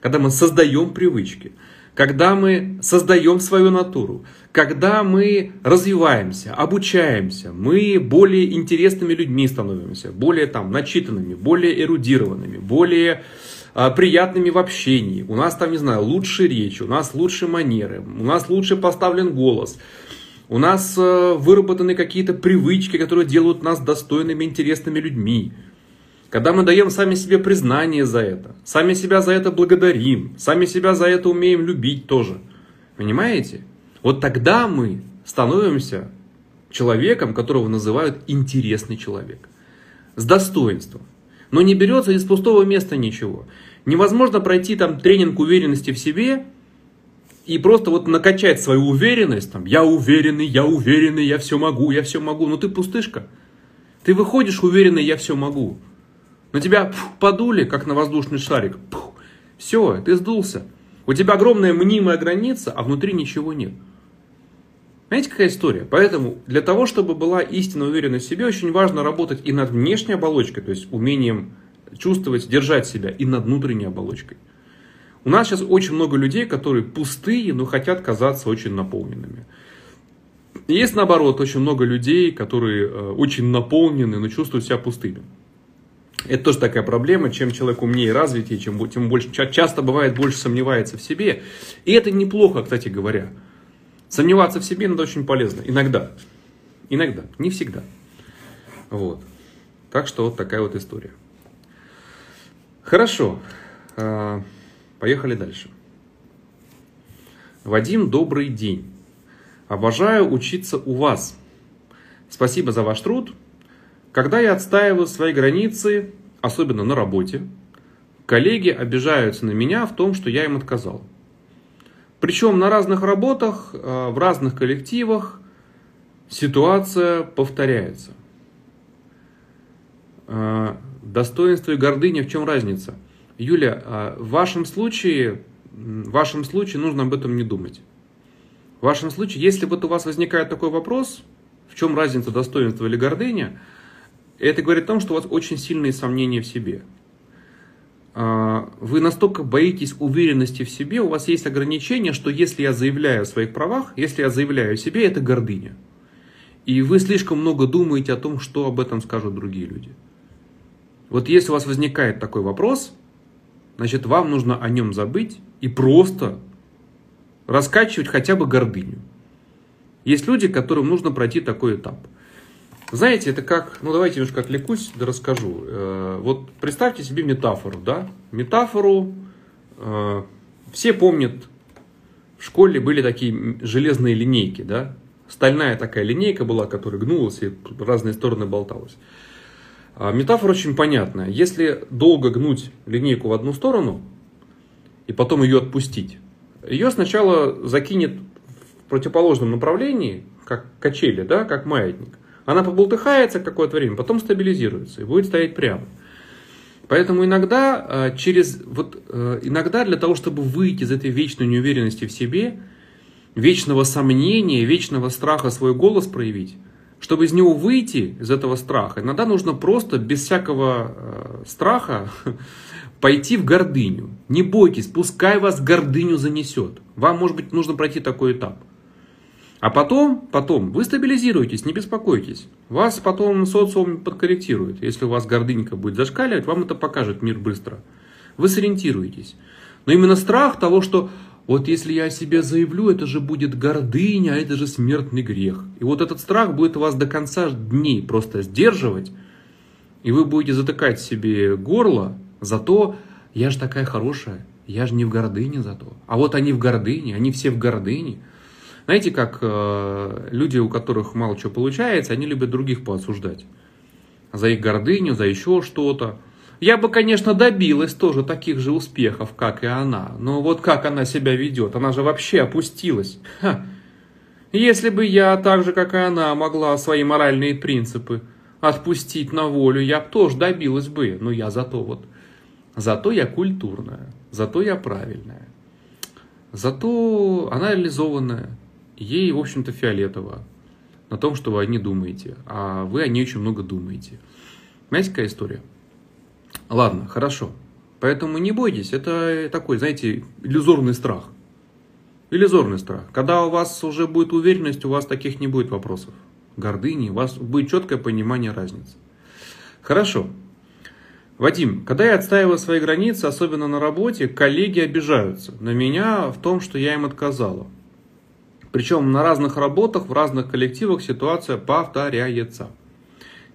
когда мы создаем привычки, когда мы создаем свою натуру, когда мы развиваемся, обучаемся, мы более интересными людьми становимся, более там начитанными, более эрудированными, более а, приятными в общении, у нас там, не знаю, лучше речь, у нас лучше манеры, у нас лучше поставлен голос, у нас э, выработаны какие-то привычки, которые делают нас достойными, интересными людьми. Когда мы даем сами себе признание за это, сами себя за это благодарим, сами себя за это умеем любить тоже. Понимаете? Вот тогда мы становимся человеком, которого называют интересный человек. С достоинством. Но не берется из пустого места ничего. Невозможно пройти там тренинг уверенности в себе и просто вот накачать свою уверенность. Там, я уверенный, я уверенный, я все могу, я все могу. Но ты пустышка. Ты выходишь уверенный, я все могу. На тебя подули, как на воздушный шарик. Все, ты сдулся. У тебя огромная мнимая граница, а внутри ничего нет. Знаете, какая история? Поэтому для того, чтобы была истинная уверенность в себе, очень важно работать и над внешней оболочкой, то есть умением чувствовать, держать себя, и над внутренней оболочкой. У нас сейчас очень много людей, которые пустые, но хотят казаться очень наполненными. есть наоборот очень много людей, которые э, очень наполнены, но чувствуют себя пустыми. Это тоже такая проблема, чем человек умнее развитее, чем, тем больше, часто бывает, больше сомневается в себе. И это неплохо, кстати говоря. Сомневаться в себе надо очень полезно. Иногда. Иногда. Не всегда. Вот. Так что вот такая вот история. Хорошо. А, поехали дальше. Вадим, добрый день. Обожаю учиться у вас. Спасибо за ваш труд. Когда я отстаиваю свои границы, особенно на работе, коллеги обижаются на меня в том, что я им отказал. Причем на разных работах, э, в разных коллективах ситуация повторяется. Э, достоинство и гордыня, в чем разница? Юля, э, в вашем случае, в вашем случае нужно об этом не думать. В вашем случае, если вот у вас возникает такой вопрос, в чем разница достоинства или гордыня, это говорит о том, что у вас очень сильные сомнения в себе. А, вы настолько боитесь уверенности в себе, у вас есть ограничение, что если я заявляю о своих правах, если я заявляю о себе, это гордыня. И вы слишком много думаете о том, что об этом скажут другие люди. Вот если у вас возникает такой вопрос, значит вам нужно о нем забыть и просто раскачивать хотя бы гордыню. Есть люди, которым нужно пройти такой этап – знаете, это как, ну давайте немножко отвлекусь, да расскажу. Э, вот представьте себе метафору, да? Метафору, э, все помнят в школе были такие железные линейки, да, стальная такая линейка была, которая гнулась и в разные стороны болталась. А метафора очень понятная. Если долго гнуть линейку в одну сторону и потом ее отпустить, ее сначала закинет в противоположном направлении, как качели, да, как маятник. Она побултыхается какое-то время, потом стабилизируется и будет стоять прямо. Поэтому иногда, а, через, вот, э, иногда для того, чтобы выйти из этой вечной неуверенности в себе, вечного сомнения, вечного страха свой голос проявить, чтобы из него выйти, из этого страха, иногда нужно просто без всякого э, страха пойти в гордыню. Не бойтесь, пускай вас гордыню занесет. Вам, может быть, нужно пройти такой этап. А потом, потом, вы стабилизируетесь, не беспокойтесь. Вас потом социум подкорректирует. Если у вас гордынька будет зашкаливать, вам это покажет мир быстро. Вы сориентируетесь. Но именно страх того, что вот если я о себе заявлю, это же будет гордыня, а это же смертный грех. И вот этот страх будет вас до конца дней просто сдерживать, и вы будете затыкать себе горло, зато я же такая хорошая, я же не в гордыне зато. А вот они в гордыне, они все в гордыне – знаете, как э, люди, у которых мало чего получается, они любят других поосуждать. За их гордыню, за еще что-то. Я бы, конечно, добилась тоже таких же успехов, как и она. Но вот как она себя ведет, она же вообще опустилась. Ха. Если бы я, так же, как и она, могла свои моральные принципы отпустить на волю, я бы тоже добилась бы. Но я зато вот, зато я культурная, зато я правильная. Зато она реализованная ей, в общем-то, фиолетово на том, что вы о ней думаете, а вы о ней очень много думаете. Знаете, какая история? Ладно, хорошо. Поэтому не бойтесь, это такой, знаете, иллюзорный страх. Иллюзорный страх. Когда у вас уже будет уверенность, у вас таких не будет вопросов. Гордыни, у вас будет четкое понимание разницы. Хорошо. Вадим, когда я отстаиваю свои границы, особенно на работе, коллеги обижаются на меня в том, что я им отказала. Причем на разных работах, в разных коллективах ситуация повторяется.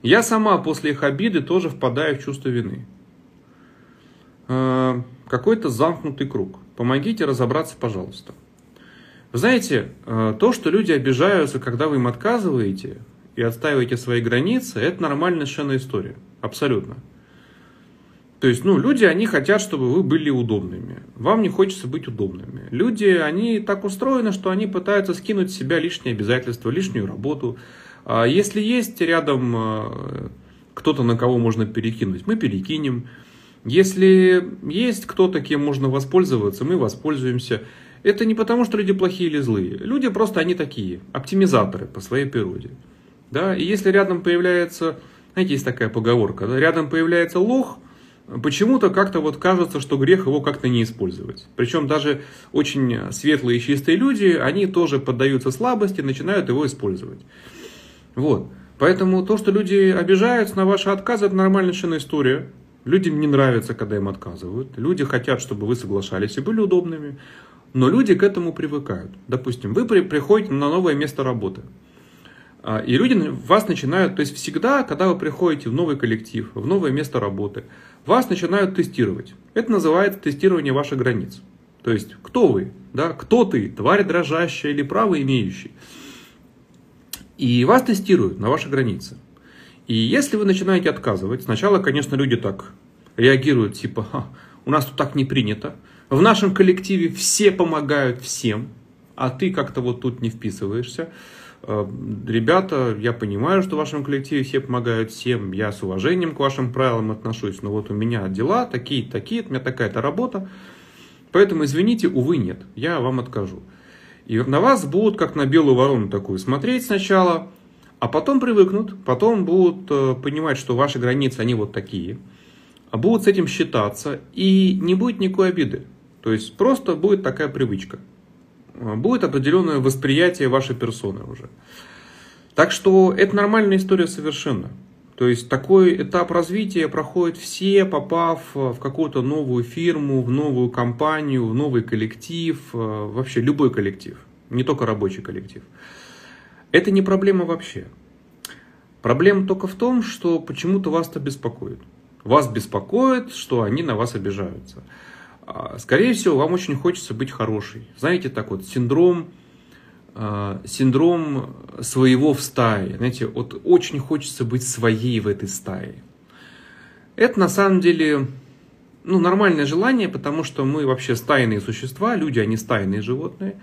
Я сама после их обиды тоже впадаю в чувство вины. Э, какой-то замкнутый круг. Помогите разобраться, пожалуйста. Вы знаете, э, то, что люди обижаются, когда вы им отказываете и отстаиваете свои границы, это нормальная совершенно история. Абсолютно. То есть, ну, люди, они хотят, чтобы вы были удобными. Вам не хочется быть удобными. Люди, они так устроены, что они пытаются скинуть с себя лишние обязательства, лишнюю работу. А если есть рядом а, кто-то, на кого можно перекинуть, мы перекинем. Если есть кто-то, кем можно воспользоваться, мы воспользуемся. Это не потому, что люди плохие или злые. Люди просто они такие, оптимизаторы по своей природе. Да? И если рядом появляется, знаете, есть такая поговорка, да? рядом появляется лох, почему-то как-то вот кажется, что грех его как-то не использовать. Причем даже очень светлые и чистые люди, они тоже поддаются слабости, начинают его использовать. Вот. Поэтому то, что люди обижаются на ваши отказы, это нормальная совершенно история. Людям не нравится, когда им отказывают. Люди хотят, чтобы вы соглашались и были удобными. Но люди к этому привыкают. Допустим, вы приходите на новое место работы. А, и люди вас начинают, то есть всегда, когда вы приходите в новый коллектив, в новое место работы, вас начинают тестировать. Это называется тестирование ваших границ. То есть, кто вы? Да? Кто ты? Тварь дрожащая или право имеющий? И вас тестируют на ваши границы. И если вы начинаете отказывать, сначала, конечно, люди так реагируют, типа, у нас тут так не принято. В нашем коллективе все помогают всем, а ты как-то вот тут не вписываешься. Э, ребята, я понимаю, что в вашем коллективе все помогают всем, я с уважением к вашим правилам отношусь, но вот у меня дела такие такие, у меня такая-то работа, поэтому, извините, увы, нет, я вам откажу. И на вас будут, как на белую ворону такую, смотреть сначала, а потом привыкнут, потом будут э, понимать, что ваши границы, они вот такие, а будут с этим считаться, и не будет никакой обиды. То есть просто будет такая привычка. А, будет определенное восприятие вашей персоны уже. Так что это нормальная история совершенно. То есть такой этап развития проходит все, попав в какую-то новую фирму, в новую компанию, в новый коллектив, э, вообще любой коллектив, не только рабочий коллектив. Это не проблема вообще. Проблема только в том, что почему-то вас это беспокоит. Вас беспокоит, что они на вас обижаются. А, скорее всего, вам очень хочется быть хорошей. Знаете, так вот, синдром, а, синдром своего в стае. Знаете, вот очень хочется быть своей в этой стае. Это на самом деле ну, нормальное желание, потому что мы вообще стайные существа, люди, они стайные животные.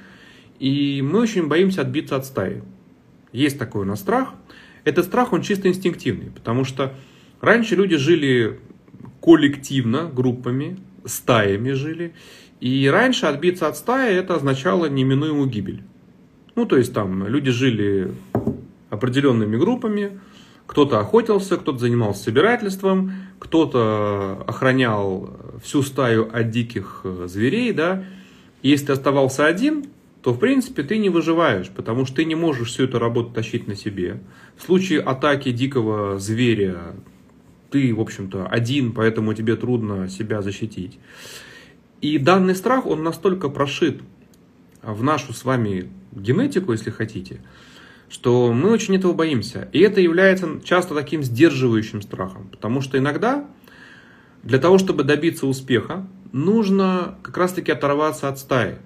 И мы очень боимся отбиться от стаи. Есть такой у нас страх. Этот страх, он чисто инстинктивный, потому что раньше люди жили коллективно, группами, стаями жили. И раньше отбиться от стаи это означало неминуемую гибель. Ну, то есть там люди жили определенными группами, кто-то охотился, кто-то занимался собирательством, кто-то охранял всю стаю от диких э, зверей, да. И если ты оставался один, то, в принципе, ты не выживаешь, потому что ты не можешь всю эту работу тащить на себе. В случае атаки дикого зверя ты, в общем-то, один, поэтому тебе трудно себя защитить. И данный страх, он настолько прошит в нашу с вами генетику, если хотите, что мы очень этого боимся. И это является часто таким сдерживающим страхом, потому что иногда для того, чтобы добиться успеха, нужно как раз-таки оторваться от стаи.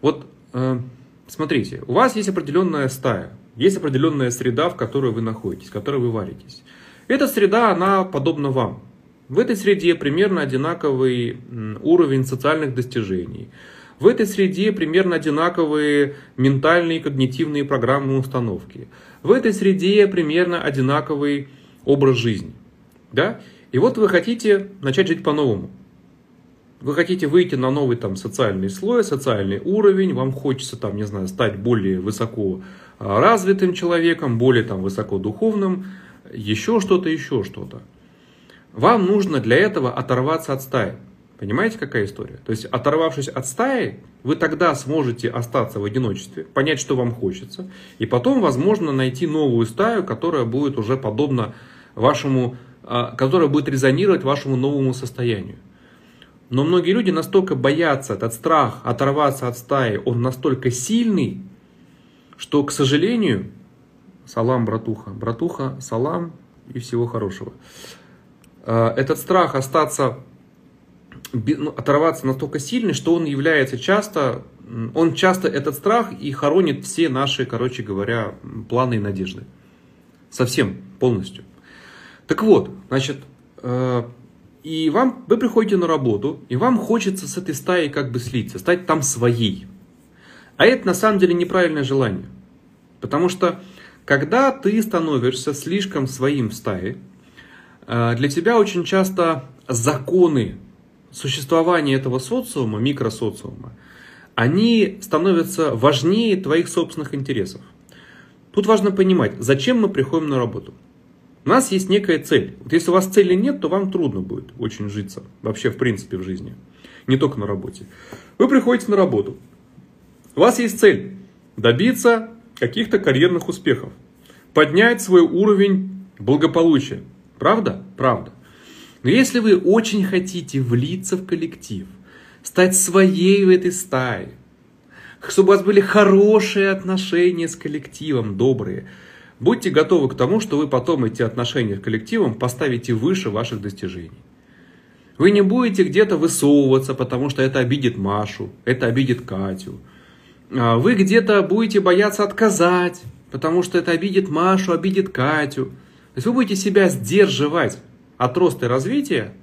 Вот э, смотрите, у вас есть определенная стая, есть определенная среда, в которой вы находитесь, в которой вы варитесь. Эта среда, она подобна вам. В этой среде примерно одинаковый уровень социальных достижений. В этой среде примерно одинаковые ментальные и когнитивные программы установки. В этой среде примерно одинаковый образ жизни. Да? И вот вы хотите начать жить по-новому. Вы хотите выйти на новый там, социальный слой, социальный уровень, вам хочется там, не знаю, стать более высоко а, развитым человеком, более там, высоко духовным, еще что-то, еще что-то. Вам нужно для этого оторваться от стаи. Понимаете, какая история? То есть, оторвавшись от стаи, вы тогда сможете остаться в одиночестве, понять, что вам хочется, и потом, возможно, найти новую стаю, которая будет уже подобна вашему, а, которая будет резонировать вашему новому состоянию. Но многие люди настолько боятся, этот страх оторваться от стаи, он настолько сильный, что, к сожалению, салам, братуха, братуха, салам и всего хорошего. А, этот страх остаться ну, оторваться настолько сильный, что он является часто, он часто этот страх и хоронит все наши, короче говоря, планы и надежды. Совсем, полностью. Так вот, значит, э, и вам, вы приходите на работу, и вам хочется с этой стаей как бы слиться, стать там своей. А это на самом деле неправильное желание. Потому что, когда ты становишься слишком своим в стае, э, для тебя очень часто законы существования этого социума, микросоциума, они становятся важнее твоих собственных интересов. Тут важно понимать, зачем мы приходим на работу. У нас есть некая цель. Вот если у вас цели нет, то вам трудно будет очень житься. Вообще, в принципе, в жизни. Не только на работе. Вы приходите на работу. У вас есть цель. Добиться каких-то карьерных успехов. Поднять свой уровень благополучия. Правда? Правда. Но если вы очень хотите влиться в коллектив, стать своей в этой стае, чтобы у вас были хорошие отношения с коллективом, добрые, будьте готовы к тому, что вы потом эти отношения с коллективом поставите выше ваших достижений. Вы не будете где-то высовываться, потому что это обидит Машу, это обидит Катю. А вы где-то будете бояться отказать, потому что это обидит Машу, обидит Катю. То есть вы будете себя сдерживать от роста и развития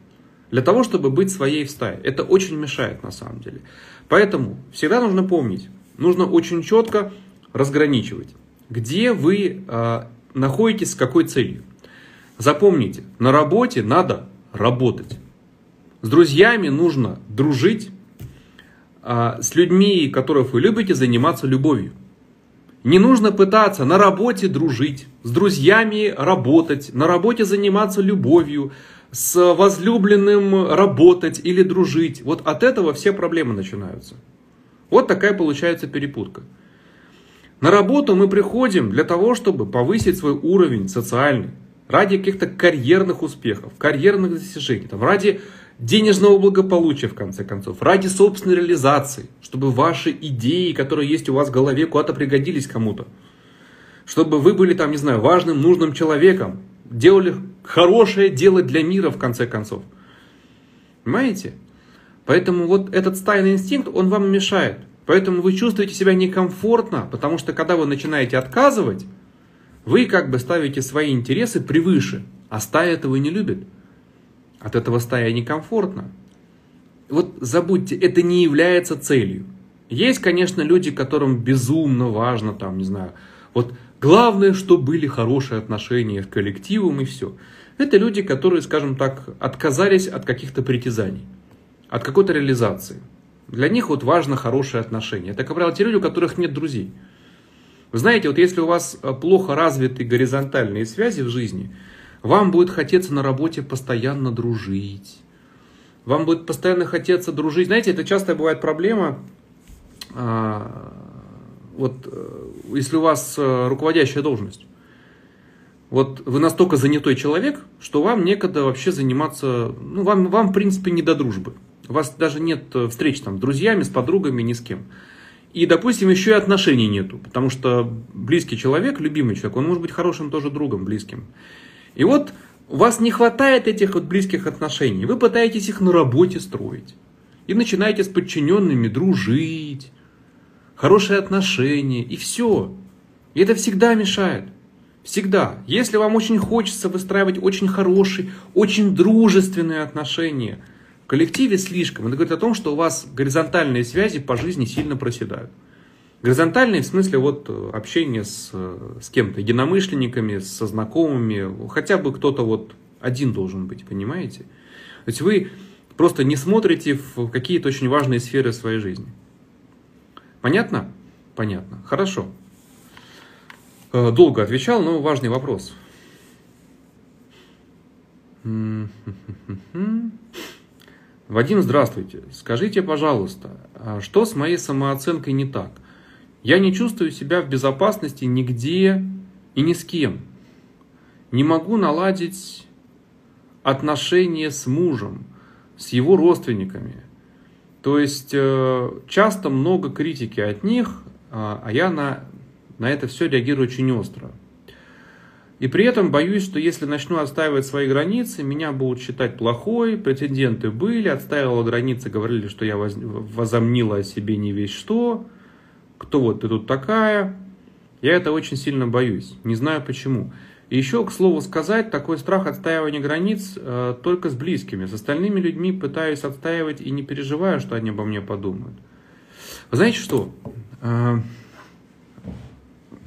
для того, чтобы быть своей в стае. Это очень мешает на самом деле. Поэтому всегда нужно помнить, нужно очень четко разграничивать, где вы э, находитесь с какой целью. Запомните, на работе надо работать. С друзьями нужно дружить, с людьми, которых вы любите, заниматься любовью. Не нужно пытаться на работе дружить, с друзьями работать, на работе заниматься любовью, с возлюбленным работать или дружить. Вот от этого все проблемы начинаются. Вот такая получается перепутка. На работу мы приходим для того, чтобы повысить свой уровень социальный, ради каких-то карьерных успехов, карьерных достижений, там, ради денежного благополучия, в конце концов, ради собственной реализации, чтобы ваши идеи, которые есть у вас в голове, куда-то пригодились кому-то. Чтобы вы были там, не знаю, важным, нужным человеком, делали хорошее дело для мира, в конце концов. Понимаете? Поэтому вот этот стайный инстинкт, он вам мешает. Поэтому вы чувствуете себя некомфортно, потому что когда вы начинаете отказывать, вы как бы ставите свои интересы превыше, а стая этого не любит. От этого стая некомфортно. Вот забудьте, это не является целью. Есть, конечно, люди, которым безумно важно, там, не знаю, вот главное, что были хорошие отношения с коллективом и все. Это люди, которые, скажем так, отказались от каких-то притязаний, от какой-то реализации. Для них вот важно хорошие отношения. Это, как правило, те люди, у которых нет друзей. Вы знаете, вот если у вас э, плохо развиты горизонтальные связи в жизни, вам будет хотеться на работе постоянно дружить. Вам будет постоянно хотеться дружить. Знаете, это часто бывает проблема. А, вот э, если у вас э, руководящая должность, вот вы настолько занятой человек, что вам некогда вообще заниматься, ну, вам, вам в принципе не до дружбы. У вас даже нет встреч там с друзьями, с подругами, ни с кем. И, допустим, еще и отношений нету, потому что близкий человек, любимый человек, он может быть хорошим тоже другом, близким. И вот у вас не хватает этих вот близких отношений, вы пытаетесь их на работе строить. И начинаете с подчиненными дружить, хорошие отношения, и все. И это всегда мешает. Всегда. Если вам очень хочется выстраивать очень хорошие, очень дружественные отношения – в коллективе слишком. Это говорит о том, что у вас горизонтальные связи по жизни сильно проседают. Горизонтальные в смысле вот э, общение с, э, с кем-то, единомышленниками, со знакомыми, хотя бы кто-то вот один должен быть, понимаете? То есть вы просто не смотрите в какие-то очень важные сферы своей жизни. Понятно? Понятно. Хорошо. Э, долго отвечал, но важный вопрос. Вадим, здравствуйте. Скажите, пожалуйста, а что с моей самооценкой не так? Я не чувствую себя в безопасности нигде и ни с кем. Не могу наладить отношения с мужем, с его родственниками. То есть э, часто много критики от них, а, а я на, на это все реагирую очень остро. И при этом боюсь, что если начну отстаивать свои границы, меня будут считать плохой, претенденты были, отстаивала границы, говорили, что я возомнила о себе не весь что, кто вот ты тут такая. Я это очень сильно боюсь, не знаю почему. И еще, к слову сказать, такой страх отстаивания границ э, только с близкими. С остальными людьми пытаюсь отстаивать и не переживаю, что они обо мне подумают. Знаете что? Э,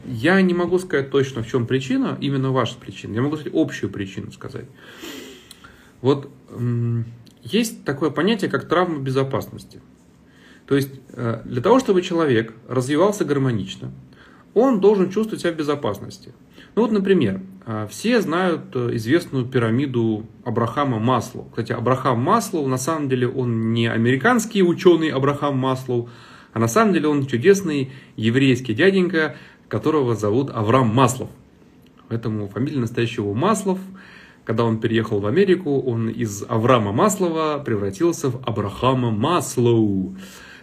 я не могу сказать точно, в чем причина, именно ваша причина. Я могу сказать общую причину сказать. Вот есть такое понятие, как травма безопасности. То есть э, для того, чтобы человек развивался гармонично, он должен чувствовать себя в безопасности. Ну вот, например, э, все знают э, известную пирамиду Абрахама Маслоу. Кстати, Абрахам Маслоу, на самом деле, он не американский ученый Абрахам Маслоу, а на самом деле он чудесный еврейский дяденька, которого зовут Авраам Маслов. Поэтому фамилия настоящего Маслов. Когда он переехал в Америку, он из Авраама Маслова превратился в Абрахама Маслоу.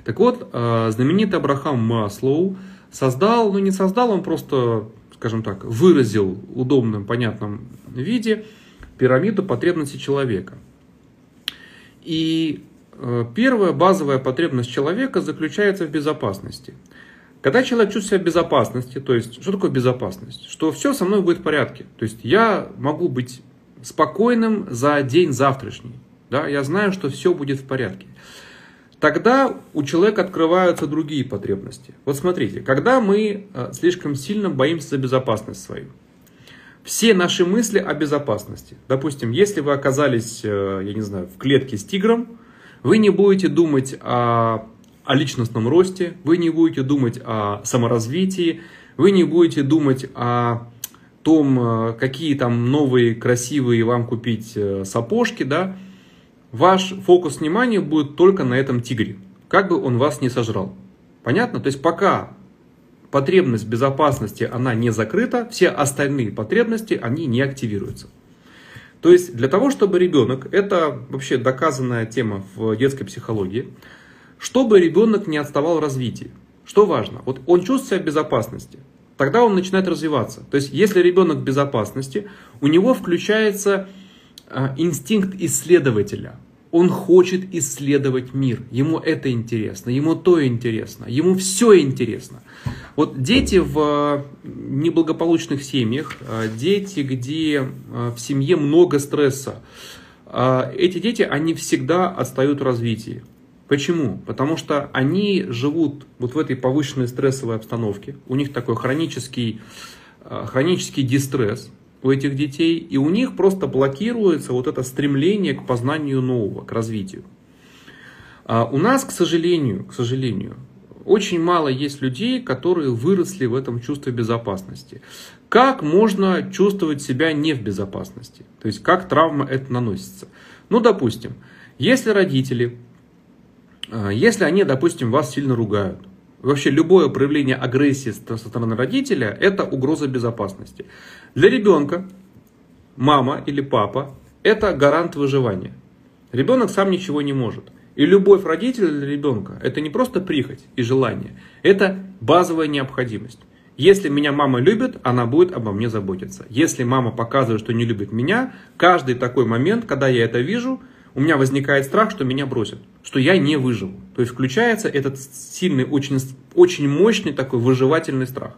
Так вот, э, знаменитый Абрахам Маслоу создал, ну не создал, он просто, скажем так, выразил в удобном, понятном виде пирамиду потребностей человека. И э, первая базовая потребность человека заключается в безопасности – когда человек чувствует себя в безопасности, то есть, что такое безопасность? Что все со мной будет в порядке. То есть, я могу быть спокойным за день завтрашний. Да? Я знаю, что все будет в порядке. Тогда у человека открываются другие потребности. Вот смотрите, когда мы э, слишком сильно боимся за безопасность свою, все наши мысли о безопасности. Допустим, если вы оказались, э, я не знаю, в клетке с тигром, вы не будете думать о о личностном росте, вы не будете думать о саморазвитии, вы не будете думать о том, э, какие там новые красивые вам купить сапожки, да, ваш фокус внимания будет только на этом тигре, как бы он вас не сожрал. Понятно? То есть пока потребность безопасности, она не закрыта, все остальные потребности, они не активируются. То есть для того, чтобы ребенок, это вообще доказанная тема в детской психологии, чтобы ребенок не отставал в развитии. Что важно? Вот он чувствует себя в безопасности. Тогда он начинает развиваться. То есть, если ребенок в безопасности, у него включается а, инстинкт исследователя. Он хочет исследовать мир. Ему это интересно, ему то интересно, ему все интересно. Вот дети в неблагополучных семьях, а, дети, где а, в семье много стресса, эти дети, они всегда отстают в развитии. Почему? Потому что они живут вот в этой повышенной стрессовой обстановке, у них такой хронический, хронический дистресс, у этих детей, и у них просто блокируется вот это стремление к познанию нового, к развитию. А у нас, к сожалению, к сожалению, очень мало есть людей, которые выросли в этом чувстве безопасности. Как можно чувствовать себя не в безопасности? То есть, как травма это наносится? Ну, допустим, если родители, а, если они, допустим, вас сильно ругают, Вообще любое проявление агрессии со стороны родителя – это угроза безопасности. Для ребенка мама или папа – это гарант выживания. Ребенок сам ничего не может. И любовь родителя для ребенка – это не просто прихоть и желание, это базовая необходимость. Если меня мама любит, она будет обо мне заботиться. Если мама показывает, что не любит меня, каждый такой момент, когда я это вижу – у меня возникает страх, что меня бросят, что я не выживу. То есть включается этот сильный, очень, очень мощный такой выживательный страх.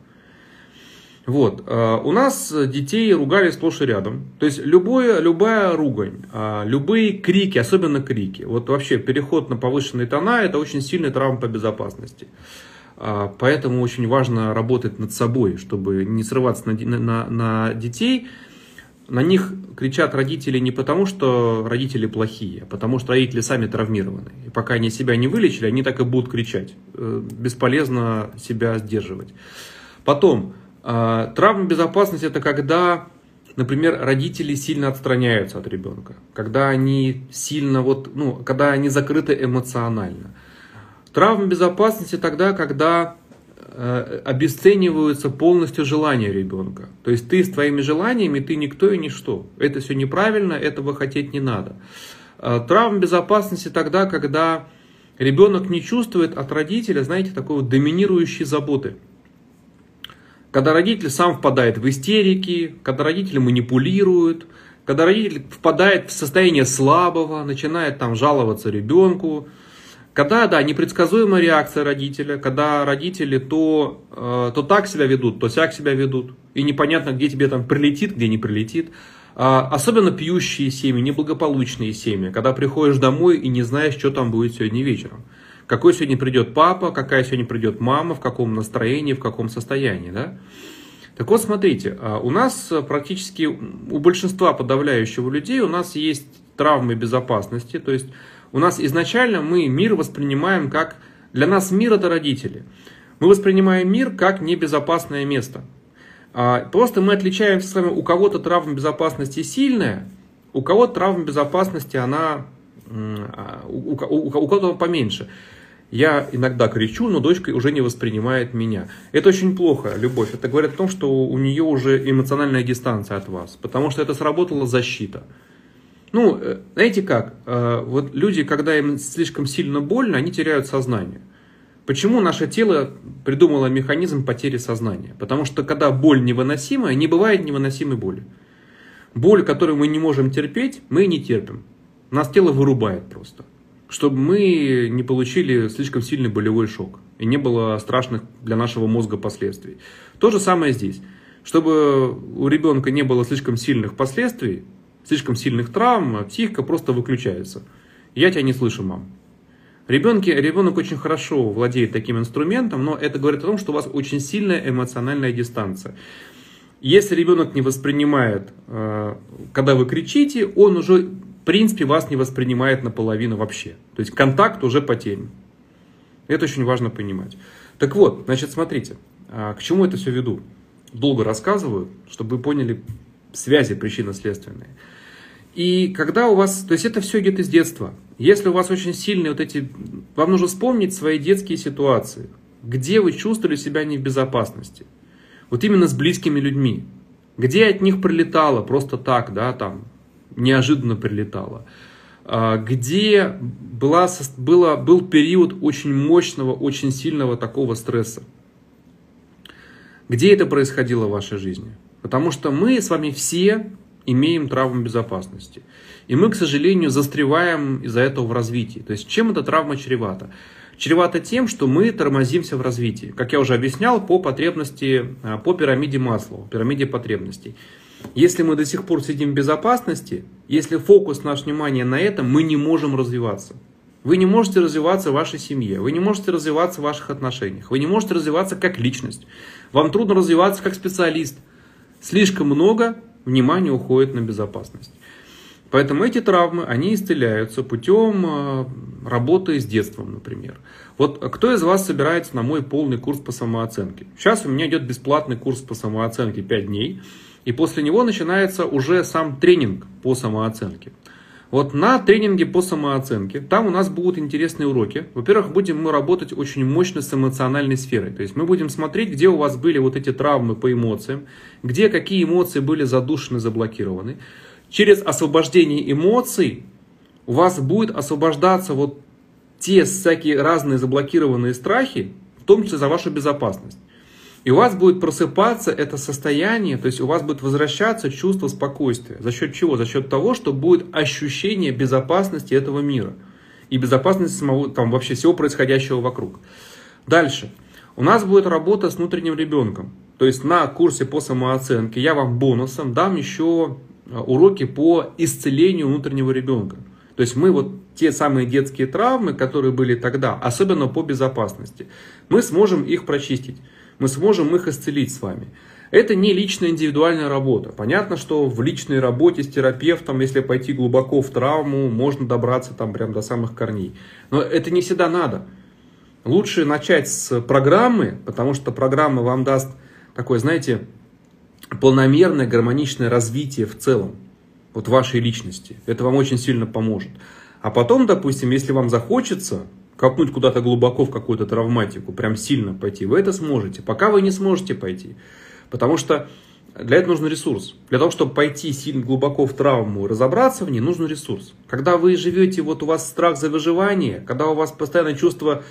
Вот. Э, у нас детей ругали сплошь и рядом. То есть любое, любая ругань, э, любые крики, особенно крики, вот вообще переход на повышенные тона, это очень сильная травма по безопасности. Э, поэтому очень важно работать над собой, чтобы не срываться на, на, на детей, на них кричат родители не потому, что родители плохие, а потому что родители сами травмированы. И пока они себя не вылечили, они так и будут кричать. Бесполезно себя сдерживать. Потом, травма безопасности это когда, например, родители сильно отстраняются от ребенка, когда они сильно вот, ну, когда они закрыты эмоционально. Травма безопасности тогда, когда Э, обесцениваются полностью желания ребенка. То есть ты с твоими желаниями, ты никто и ничто. Это все неправильно, этого хотеть не надо. Э, травма безопасности тогда, когда ребенок не чувствует от родителя, знаете, такой вот доминирующей заботы. Когда родитель сам впадает в истерики, когда родители манипулируют, когда родитель впадает в состояние слабого, начинает там жаловаться ребенку, когда, да, непредсказуемая реакция родителя, когда родители то, э, то так себя ведут, то сяк себя ведут, и непонятно, где тебе там прилетит, где не прилетит. А, особенно пьющие семьи, неблагополучные семьи, когда приходишь домой и не знаешь, что там будет сегодня вечером. Какой сегодня придет папа, какая сегодня придет мама, в каком настроении, в каком состоянии. Да? Так вот, смотрите, а, у нас практически, у большинства подавляющего людей, у нас есть травмы безопасности, то есть у нас изначально мы мир воспринимаем как... Для нас мир это родители. Мы воспринимаем мир как небезопасное место. А, просто мы отличаемся с вами, у кого-то травма безопасности сильная, у кого-то травма безопасности она а, у, у, у, у кого-то поменьше. Я иногда кричу, но дочка уже не воспринимает меня. Это очень плохо, любовь. Это говорит о том, что у нее уже эмоциональная дистанция от вас, потому что это сработала защита. Ну, э, знаете как, э, вот люди, когда им слишком сильно больно, они теряют сознание. Почему наше тело придумало механизм потери сознания? Потому что когда боль невыносимая, не бывает невыносимой боли. Боль, которую мы не можем терпеть, мы не терпим. Нас тело вырубает просто. Чтобы мы не получили слишком сильный болевой шок. И не было страшных для нашего мозга последствий. То же самое здесь. Чтобы у ребенка не было слишком сильных последствий, слишком сильных травм, а психика просто выключается. Я тебя не слышу, мам. Ребенки, ребенок очень хорошо владеет таким инструментом, но это говорит о том, что у вас очень сильная эмоциональная дистанция. Если ребенок не воспринимает, э, когда вы кричите, он уже, принципе, вас не воспринимает наполовину вообще. То есть контакт уже потерян. Это очень важно понимать. Так вот, значит, смотрите, а, к чему это все веду. Долго рассказываю, чтобы вы поняли связи причинно-следственные. И когда у вас, то есть это все идет из детства. Если у вас очень сильные вот эти, вам нужно вспомнить свои детские ситуации, где вы чувствовали себя не в безопасности. Вот именно с близкими людьми. Где от них прилетало просто так, да, там, неожиданно прилетало. А, где была, было, был период очень мощного, очень сильного такого стресса. Где это происходило в вашей жизни? Потому что мы с вами все имеем травму безопасности. И мы, к сожалению, застреваем из-за этого в развитии. То есть чем эта травма чревата? Чревата тем, что мы тормозимся в развитии. Как я уже объяснял, по потребности, а, по пирамиде Маслоу, пирамиде потребностей. Если мы до сих пор сидим в безопасности, если фокус наш внимание на этом, мы не можем развиваться. Вы не можете развиваться в вашей семье, вы не можете развиваться в ваших отношениях, вы не можете развиваться как личность. Вам трудно развиваться как специалист. Слишком много внимания уходит на безопасность. Поэтому эти травмы, они исцеляются путем э, работы с детством, например. Вот кто из вас собирается на мой полный курс по самооценке? Сейчас у меня идет бесплатный курс по самооценке 5 дней. И после него начинается уже сам тренинг по самооценке. Вот на тренинге по самооценке, там у нас будут интересные уроки. Во-первых, будем мы работать очень мощно с эмоциональной сферой. То есть мы будем смотреть, где у вас были вот эти травмы по эмоциям, где какие эмоции были задушены, заблокированы. Через освобождение эмоций у вас будет освобождаться вот те всякие разные заблокированные страхи, в том числе за вашу безопасность. И у вас будет просыпаться это состояние, то есть у вас будет возвращаться чувство спокойствия. За счет чего? За счет того, что будет ощущение безопасности этого мира. И безопасности самого, там вообще всего происходящего вокруг. Дальше. У нас будет работа с внутренним ребенком. То есть на курсе по самооценке я вам бонусом дам еще а, уроки по исцелению внутреннего ребенка. То есть мы вот те самые детские травмы, которые были тогда, особенно по безопасности, мы сможем их прочистить мы сможем их исцелить с вами. Это не личная индивидуальная работа. Понятно, что в личной работе с терапевтом, если пойти глубоко в травму, можно добраться там прям до самых корней. Но это не всегда надо. Лучше начать с программы, потому что программа вам даст такое, знаете, полномерное, гармоничное развитие в целом вот вашей личности. Это вам очень сильно поможет. А потом, допустим, если вам захочется копнуть куда-то глубоко в какую-то травматику, прям сильно пойти, вы это сможете. Пока вы не сможете пойти. Потому что для этого нужен ресурс. Для того, чтобы пойти сильно глубоко в травму и разобраться в ней, нужен ресурс. Когда вы живете, вот у вас страх за выживание, когда у вас постоянное чувство,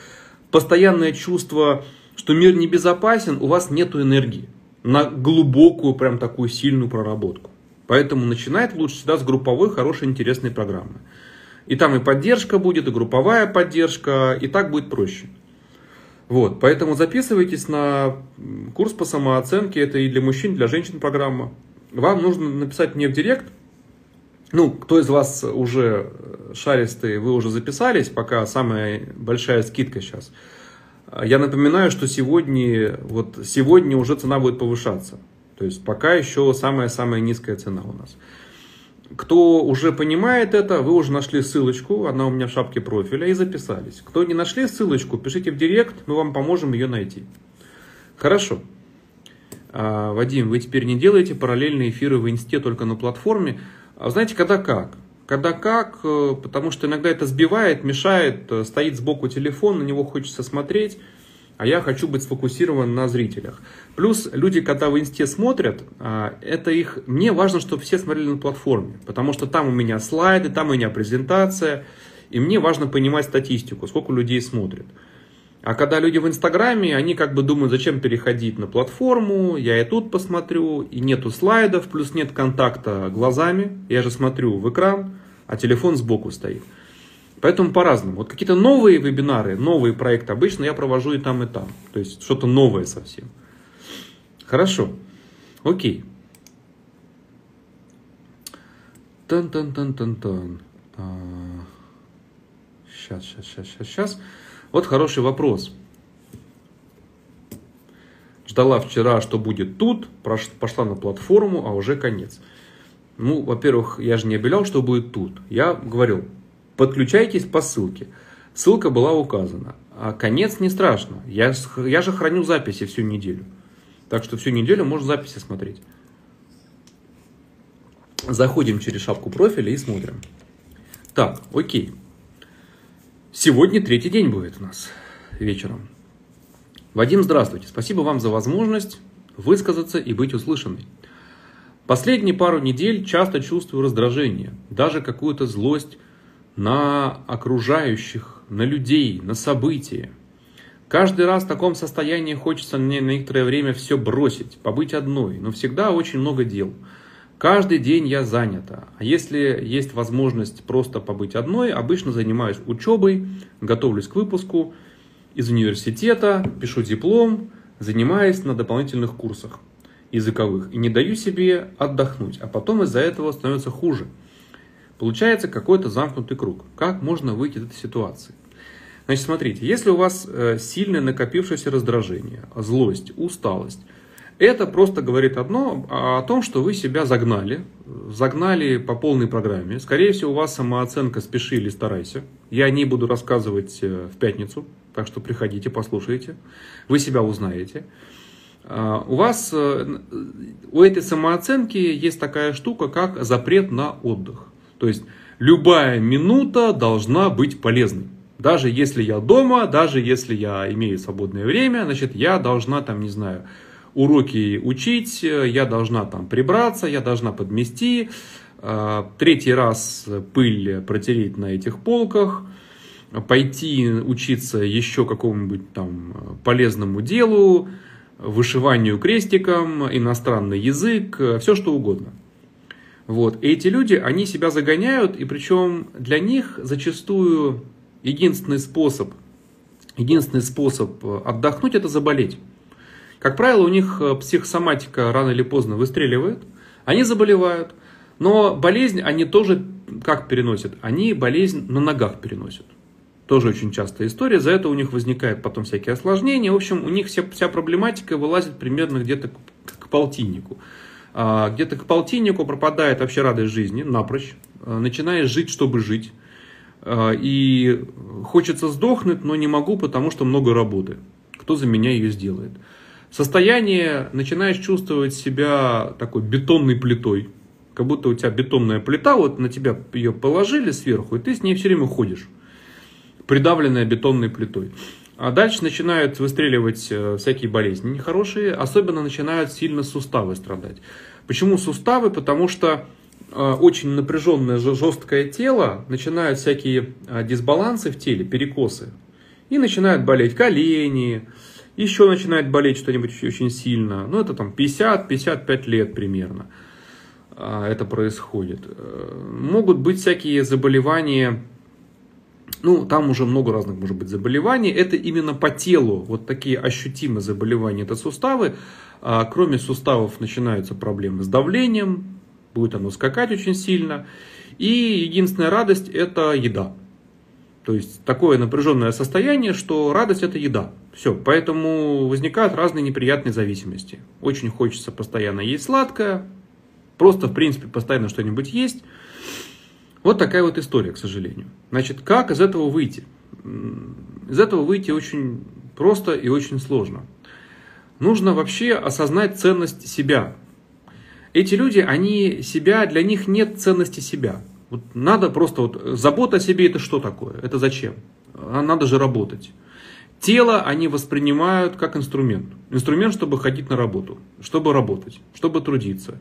постоянное чувство, что мир небезопасен, у вас нет энергии на глубокую, прям такую сильную проработку. Поэтому начинает лучше всегда с групповой, хорошей, интересной программы. И там и поддержка будет, и групповая поддержка, и так будет проще. Вот, поэтому записывайтесь на курс по самооценке, это и для мужчин, и для женщин программа. Вам нужно написать мне в директ, ну, кто из вас уже шаристые, вы уже записались, пока самая большая скидка сейчас. Я напоминаю, что сегодня, вот сегодня уже цена будет повышаться. То есть пока еще самая-самая низкая цена у нас. Кто уже понимает это, вы уже нашли ссылочку, она у меня в шапке профиля, и записались. Кто не нашли ссылочку, пишите в директ, мы вам поможем ее найти. Хорошо. А, Вадим, вы теперь не делаете параллельные эфиры в инсте только на платформе. А знаете, когда как? Когда как, э, потому что иногда это сбивает, мешает, э, стоит сбоку телефон, на него хочется смотреть а я хочу быть сфокусирован на зрителях. Плюс люди, когда в инсте смотрят, а, это их, мне важно, чтобы все смотрели на платформе, потому что там у меня слайды, там у меня презентация, и мне важно понимать статистику, сколько людей смотрят. А когда люди в Инстаграме, они как бы думают, зачем переходить на платформу, я и тут посмотрю, и нету слайдов, плюс нет контакта глазами, я же смотрю в экран, а телефон сбоку стоит. Поэтому по-разному. Вот какие-то новые вебинары, новые проекты обычно я провожу и там, и там. То есть что-то новое совсем. Хорошо. Окей. Тан-тан-тан-тан-тан. Сейчас, сейчас, сейчас, сейчас, сейчас. Вот хороший вопрос. Ждала вчера, что будет тут, пошла на платформу, а уже конец. Ну, во-первых, я же не объявлял, что будет тут. Я говорил, подключайтесь по ссылке. Ссылка была указана. А конец не страшно. Я, я же храню записи всю неделю. Так что всю неделю можно записи смотреть. Заходим через шапку профиля и смотрим. Так, окей. Сегодня третий день будет у нас вечером. Вадим, здравствуйте. Спасибо вам за возможность высказаться и быть услышанной. Последние пару недель часто чувствую раздражение, даже какую-то злость на окружающих, на людей, на события. Каждый раз в таком состоянии хочется мне на некоторое время все бросить, побыть одной, но всегда очень много дел. Каждый день я занята. А если есть возможность просто побыть одной, обычно занимаюсь учебой, готовлюсь к выпуску из университета, пишу диплом, занимаюсь на дополнительных курсах языковых и не даю себе отдохнуть, а потом из-за этого становится хуже. Получается какой-то замкнутый круг. Как можно выйти из этой ситуации? Значит, смотрите, если у вас э, сильное накопившееся раздражение, злость, усталость, это просто говорит одно о том, что вы себя загнали, загнали по полной программе. Скорее всего, у вас самооценка «спеши или старайся». Я о буду рассказывать э, в пятницу, так что приходите, послушайте. Вы себя узнаете. А, у вас, э, у этой самооценки есть такая штука, как запрет на отдых. То есть, любая минута должна быть полезной. Даже если я дома, даже если я имею свободное время, значит, я должна там, не знаю, уроки учить, я должна там прибраться, я должна подмести, а, третий раз пыль протереть на этих полках, пойти учиться еще какому-нибудь там полезному делу, вышиванию крестиком, иностранный язык, все что угодно. Вот. И эти люди, они себя загоняют, и причем для них зачастую единственный способ, единственный способ отдохнуть – это заболеть. Как правило, у них психосоматика рано или поздно выстреливает, они заболевают, но болезнь они тоже как переносят? Они болезнь на ногах переносят. Тоже очень частая история. За это у них возникают потом всякие осложнения. В общем, у них вся, вся проблематика вылазит примерно где-то к, к полтиннику. А, где-то к полтиннику пропадает вообще радость жизни напрочь. А, начинаешь жить, чтобы жить. А, и хочется сдохнуть, но не могу, потому что много работы. Кто за меня ее сделает? Состояние, начинаешь чувствовать себя такой бетонной плитой. Как будто у тебя бетонная плита, вот на тебя ее положили сверху, и ты с ней все время ходишь придавленная бетонной плитой. А дальше начинают выстреливать э, всякие болезни нехорошие, особенно начинают сильно суставы страдать. Почему суставы? Потому что э, очень напряженное жесткое тело, начинают всякие э, дисбалансы в теле, перекосы. И начинают болеть колени, еще начинает болеть что-нибудь очень сильно. Ну, это там 50-55 лет примерно это происходит. Могут быть всякие заболевания ну, там уже много разных может быть заболеваний. Это именно по телу, вот такие ощутимые заболевания, это суставы. А, кроме суставов начинаются проблемы с давлением, будет оно скакать очень сильно. И единственная радость это еда. То есть такое напряженное состояние, что радость это еда. Все, поэтому возникают разные неприятные зависимости. Очень хочется постоянно есть сладкое, просто в принципе постоянно что-нибудь есть. Вот такая вот история, к сожалению. Значит, как из этого выйти? Из этого выйти очень просто и очень сложно. Нужно вообще осознать ценность себя. Эти люди, они себя, для них нет ценности себя. Вот надо просто вот забота о себе это что такое? Это зачем? А надо же работать. Тело они воспринимают как инструмент. Инструмент, чтобы ходить на работу, чтобы работать, чтобы трудиться.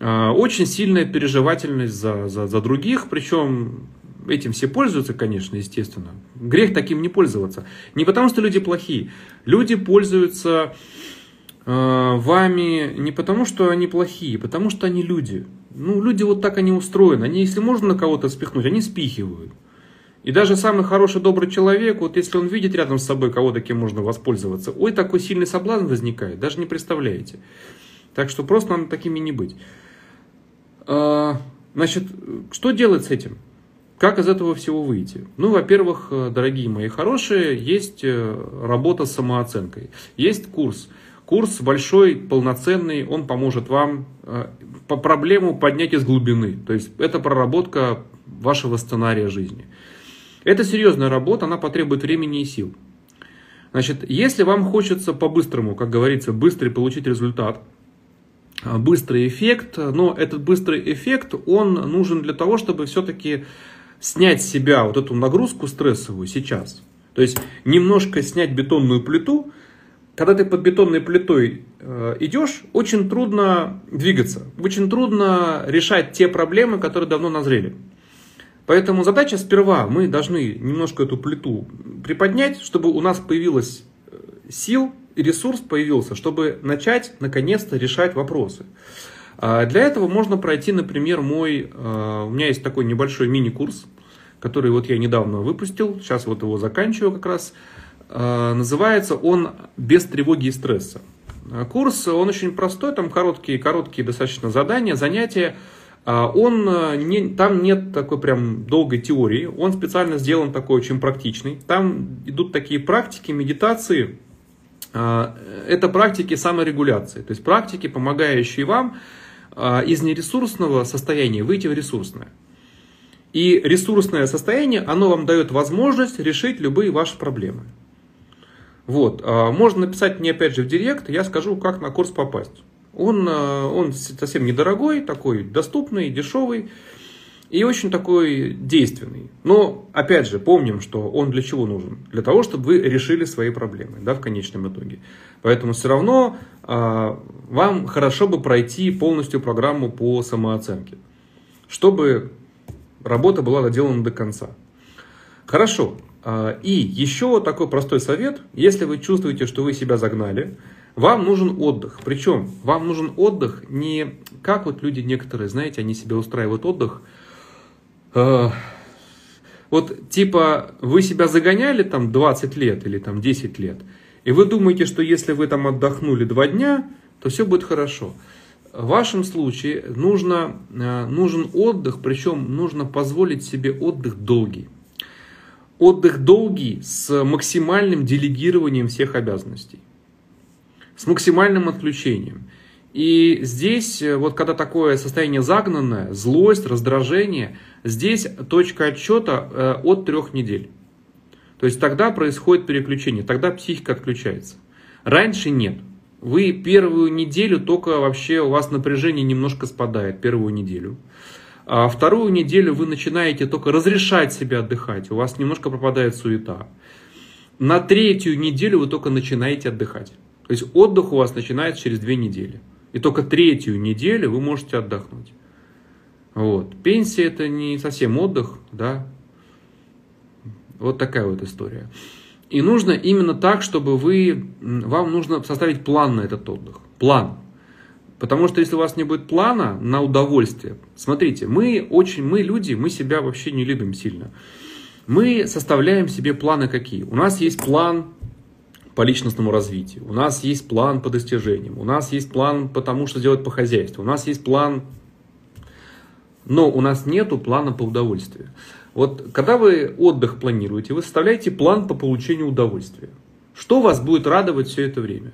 А, очень сильная переживательность за, за, за других, причем этим все пользуются, конечно, естественно. Грех таким не пользоваться. Не потому, что люди плохие. Люди пользуются э, вами не потому, что они плохие, потому что они люди. Ну, люди вот так они устроены. Они, если можно на кого-то спихнуть, они спихивают. И даже самый хороший, добрый человек, вот если он видит рядом с собой кого-то, кем можно воспользоваться, ой, такой сильный соблазн возникает, даже не представляете. Так что просто надо такими не быть. А, значит, что делать с этим? Как из этого всего выйти? Ну, во-первых, э, дорогие мои хорошие, есть э, работа с самооценкой. Есть курс. Курс большой, полноценный, он поможет вам э, по проблему поднять из глубины. То есть это проработка вашего сценария жизни. Это серьезная работа, она потребует времени и сил. Значит, если вам хочется по-быстрому, как говорится, быстрый получить результат – быстрый эффект, но этот быстрый эффект, он нужен для того, чтобы все-таки снять с себя вот эту нагрузку стрессовую сейчас. То есть немножко снять бетонную плиту. Когда ты под бетонной плитой э, идешь, очень трудно двигаться, очень трудно решать те проблемы, которые давно назрели. Поэтому задача сперва, мы должны немножко эту плиту приподнять, чтобы у нас появилось сил ресурс появился, чтобы начать наконец-то решать вопросы. А для этого можно пройти, например, мой, а, у меня есть такой небольшой мини-курс, который вот я недавно выпустил, сейчас вот его заканчиваю как раз. А, называется он «Без тревоги и стресса». Курс, он очень простой, там короткие, короткие достаточно задания, занятия. Он не, там нет такой прям долгой теории, он специально сделан такой очень практичный. Там идут такие практики, медитации, это практики саморегуляции, то есть практики, помогающие вам а, из нересурсного состояния выйти в ресурсное. И ресурсное состояние, оно вам дает возможность решить любые ваши проблемы. Вот. А, можно написать мне опять же в директ, я скажу, как на курс попасть. Он, а, он совсем недорогой, такой доступный, дешевый и очень такой действенный. Но, опять же, помним, что он для чего нужен? Для того, чтобы вы решили свои проблемы да, в конечном итоге. Поэтому все равно э, вам хорошо бы пройти полностью программу по самооценке, чтобы работа была доделана до конца. Хорошо. Э, и еще такой простой совет. Если вы чувствуете, что вы себя загнали, вам нужен отдых. Причем вам нужен отдых не как вот люди некоторые, знаете, они себе устраивают отдых – Э, вот типа вы себя загоняли там 20 лет или там 10 лет, и вы думаете, что если вы там отдохнули два дня, то все будет хорошо. В вашем случае нужно, э, нужен отдых, причем нужно позволить себе отдых долгий. Отдых долгий с максимальным делегированием всех обязанностей, с максимальным отключением. И здесь, э, вот когда такое состояние загнанное, злость, раздражение, здесь точка отсчета э, от трех недель. То есть тогда происходит переключение, тогда психика отключается. Раньше нет. Вы первую неделю только вообще у вас напряжение немножко спадает, первую неделю. А вторую неделю вы начинаете только разрешать себе отдыхать, у вас немножко пропадает суета. На третью неделю вы только начинаете отдыхать. То есть отдых у вас начинается через две недели. И только третью неделю вы можете отдохнуть. Вот. Пенсия это не совсем отдых, да. Вот такая вот история. И нужно именно так, чтобы вы, вам нужно составить план на этот отдых. План. Потому что если у вас не будет плана на удовольствие, смотрите, мы очень, мы люди, мы себя вообще не любим сильно. Мы составляем себе планы какие? У нас есть план по личностному развитию, у нас есть план по достижениям, у нас есть план по тому, что делать по хозяйству, у нас есть план, но у нас нету плана по удовольствию. Вот когда вы отдых планируете, вы составляете план по получению удовольствия. Что вас будет радовать все это время?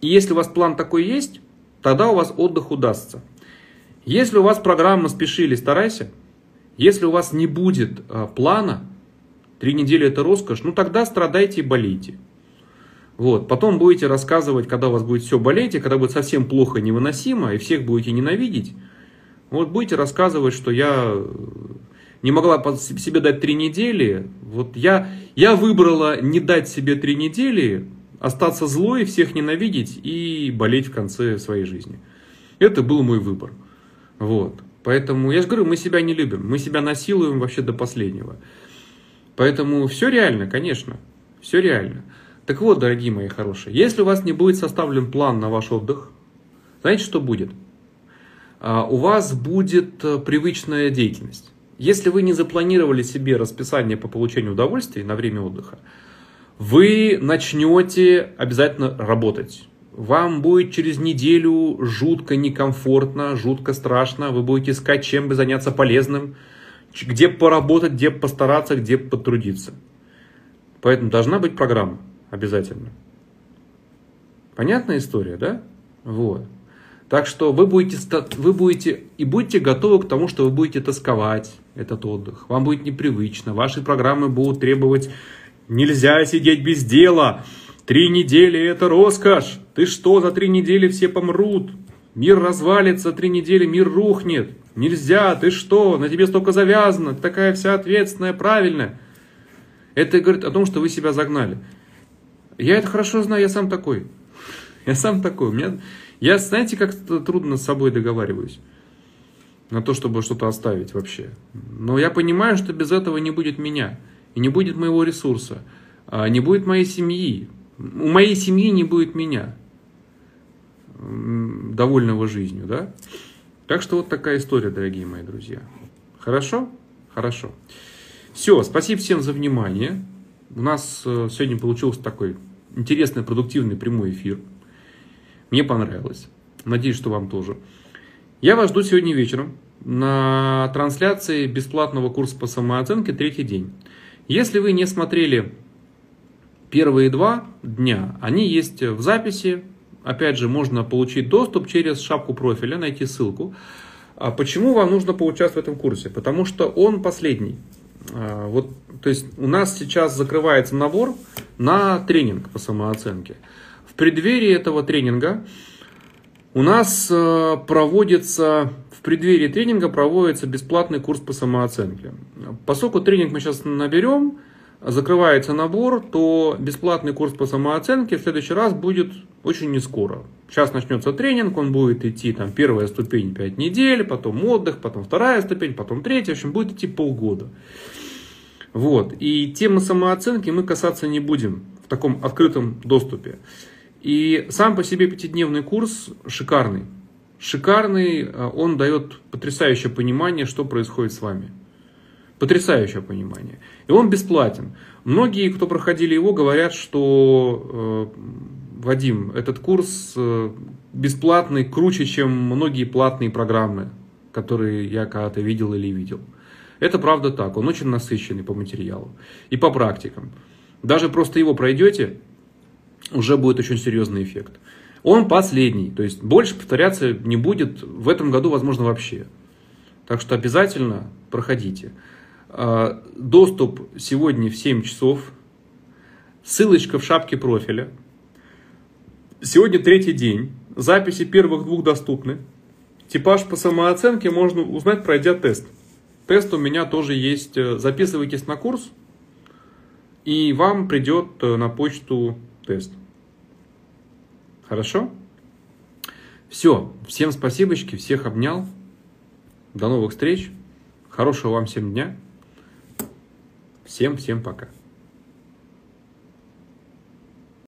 И если у вас план такой есть, тогда у вас отдых удастся. Если у вас программа «Спеши старайся», если у вас не будет а, плана, три недели это роскошь, ну тогда страдайте и болейте. Вот. Потом будете рассказывать, когда у вас будет все болеть, и когда будет совсем плохо, невыносимо, и всех будете ненавидеть. Вот будете рассказывать, что я не могла себе дать три недели. Вот я, я выбрала не дать себе три недели, остаться злой, всех ненавидеть и болеть в конце своей жизни. Это был мой выбор. Вот. Поэтому, я же говорю, мы себя не любим, мы себя насилуем вообще до последнего. Поэтому все реально, конечно, все реально. Так вот, дорогие мои хорошие, если у вас не будет составлен план на ваш отдых, знаете, что будет? А, у вас будет э, привычная деятельность. Если вы не запланировали себе расписание по получению удовольствия на время отдыха, вы начнете обязательно работать. Вам будет через неделю жутко некомфортно, жутко страшно. Вы будете искать, чем бы заняться полезным, где поработать, где постараться, где потрудиться. Поэтому должна быть программа обязательно. Понятная история, да? Вот. Так что вы будете, вы будете и будьте готовы к тому, что вы будете тосковать этот отдых. Вам будет непривычно. Ваши программы будут требовать «нельзя сидеть без дела», «три недели – это роскошь», «ты что, за три недели все помрут», «мир развалится, три недели мир рухнет», «нельзя, ты что, на тебе столько завязано, ты такая вся ответственная, правильная». Это говорит о том, что вы себя загнали. Я это хорошо знаю, я сам такой. Я сам такой. У меня, я, знаете, как трудно с собой договариваюсь на то, чтобы что-то оставить вообще. Но я понимаю, что без этого не будет меня. И не будет моего ресурса. А не будет моей семьи. У моей семьи не будет меня. довольного жизнью, да? Так что вот такая история, дорогие мои друзья. Хорошо? Хорошо. Все, спасибо всем за внимание. У нас э, сегодня получился такой интересный, продуктивный прямой эфир. Мне понравилось. Надеюсь, что вам тоже. Я вас жду сегодня вечером на трансляции бесплатного курса по самооценке третий день. Если вы не смотрели первые два дня, они есть в записи. Опять же, можно получить доступ через шапку профиля, найти ссылку. А почему вам нужно поучаствовать в этом курсе? Потому что он последний. А, вот, то есть у нас сейчас закрывается набор на тренинг по самооценке. В преддверии этого тренинга у нас э, проводится, в преддверии тренинга проводится бесплатный курс по самооценке. Поскольку тренинг мы сейчас наберем, закрывается набор, то бесплатный курс по самооценке в следующий раз будет очень не скоро. Сейчас начнется тренинг, он будет идти, там, первая ступень 5 недель, потом отдых, потом вторая ступень, потом третья, в общем, будет идти полгода. Вот. И темы самооценки мы касаться не будем в таком открытом доступе. И сам по себе пятидневный курс шикарный. Шикарный, э, он дает потрясающее понимание, что происходит с вами. Потрясающее понимание. И он бесплатен. Многие, кто проходили его, говорят, что э, Вадим, этот курс э, бесплатный, круче, чем многие платные программы, которые я когда-то видел или видел. Это правда так, он очень насыщенный по материалу и по практикам. Даже просто его пройдете, уже будет очень серьезный эффект. Он последний, то есть больше повторяться не будет в этом году, возможно, вообще. Так что обязательно проходите. А, доступ сегодня в 7 часов. Ссылочка в шапке профиля. Сегодня третий день. Записи первых двух доступны. Типаж по самооценке можно узнать, пройдя тест. Тест у меня тоже есть. Записывайтесь на курс, и вам придет э, на почту тест. Хорошо? Все. Всем спасибочки, всех обнял. До новых встреч. Хорошего вам всем дня. Всем-всем пока.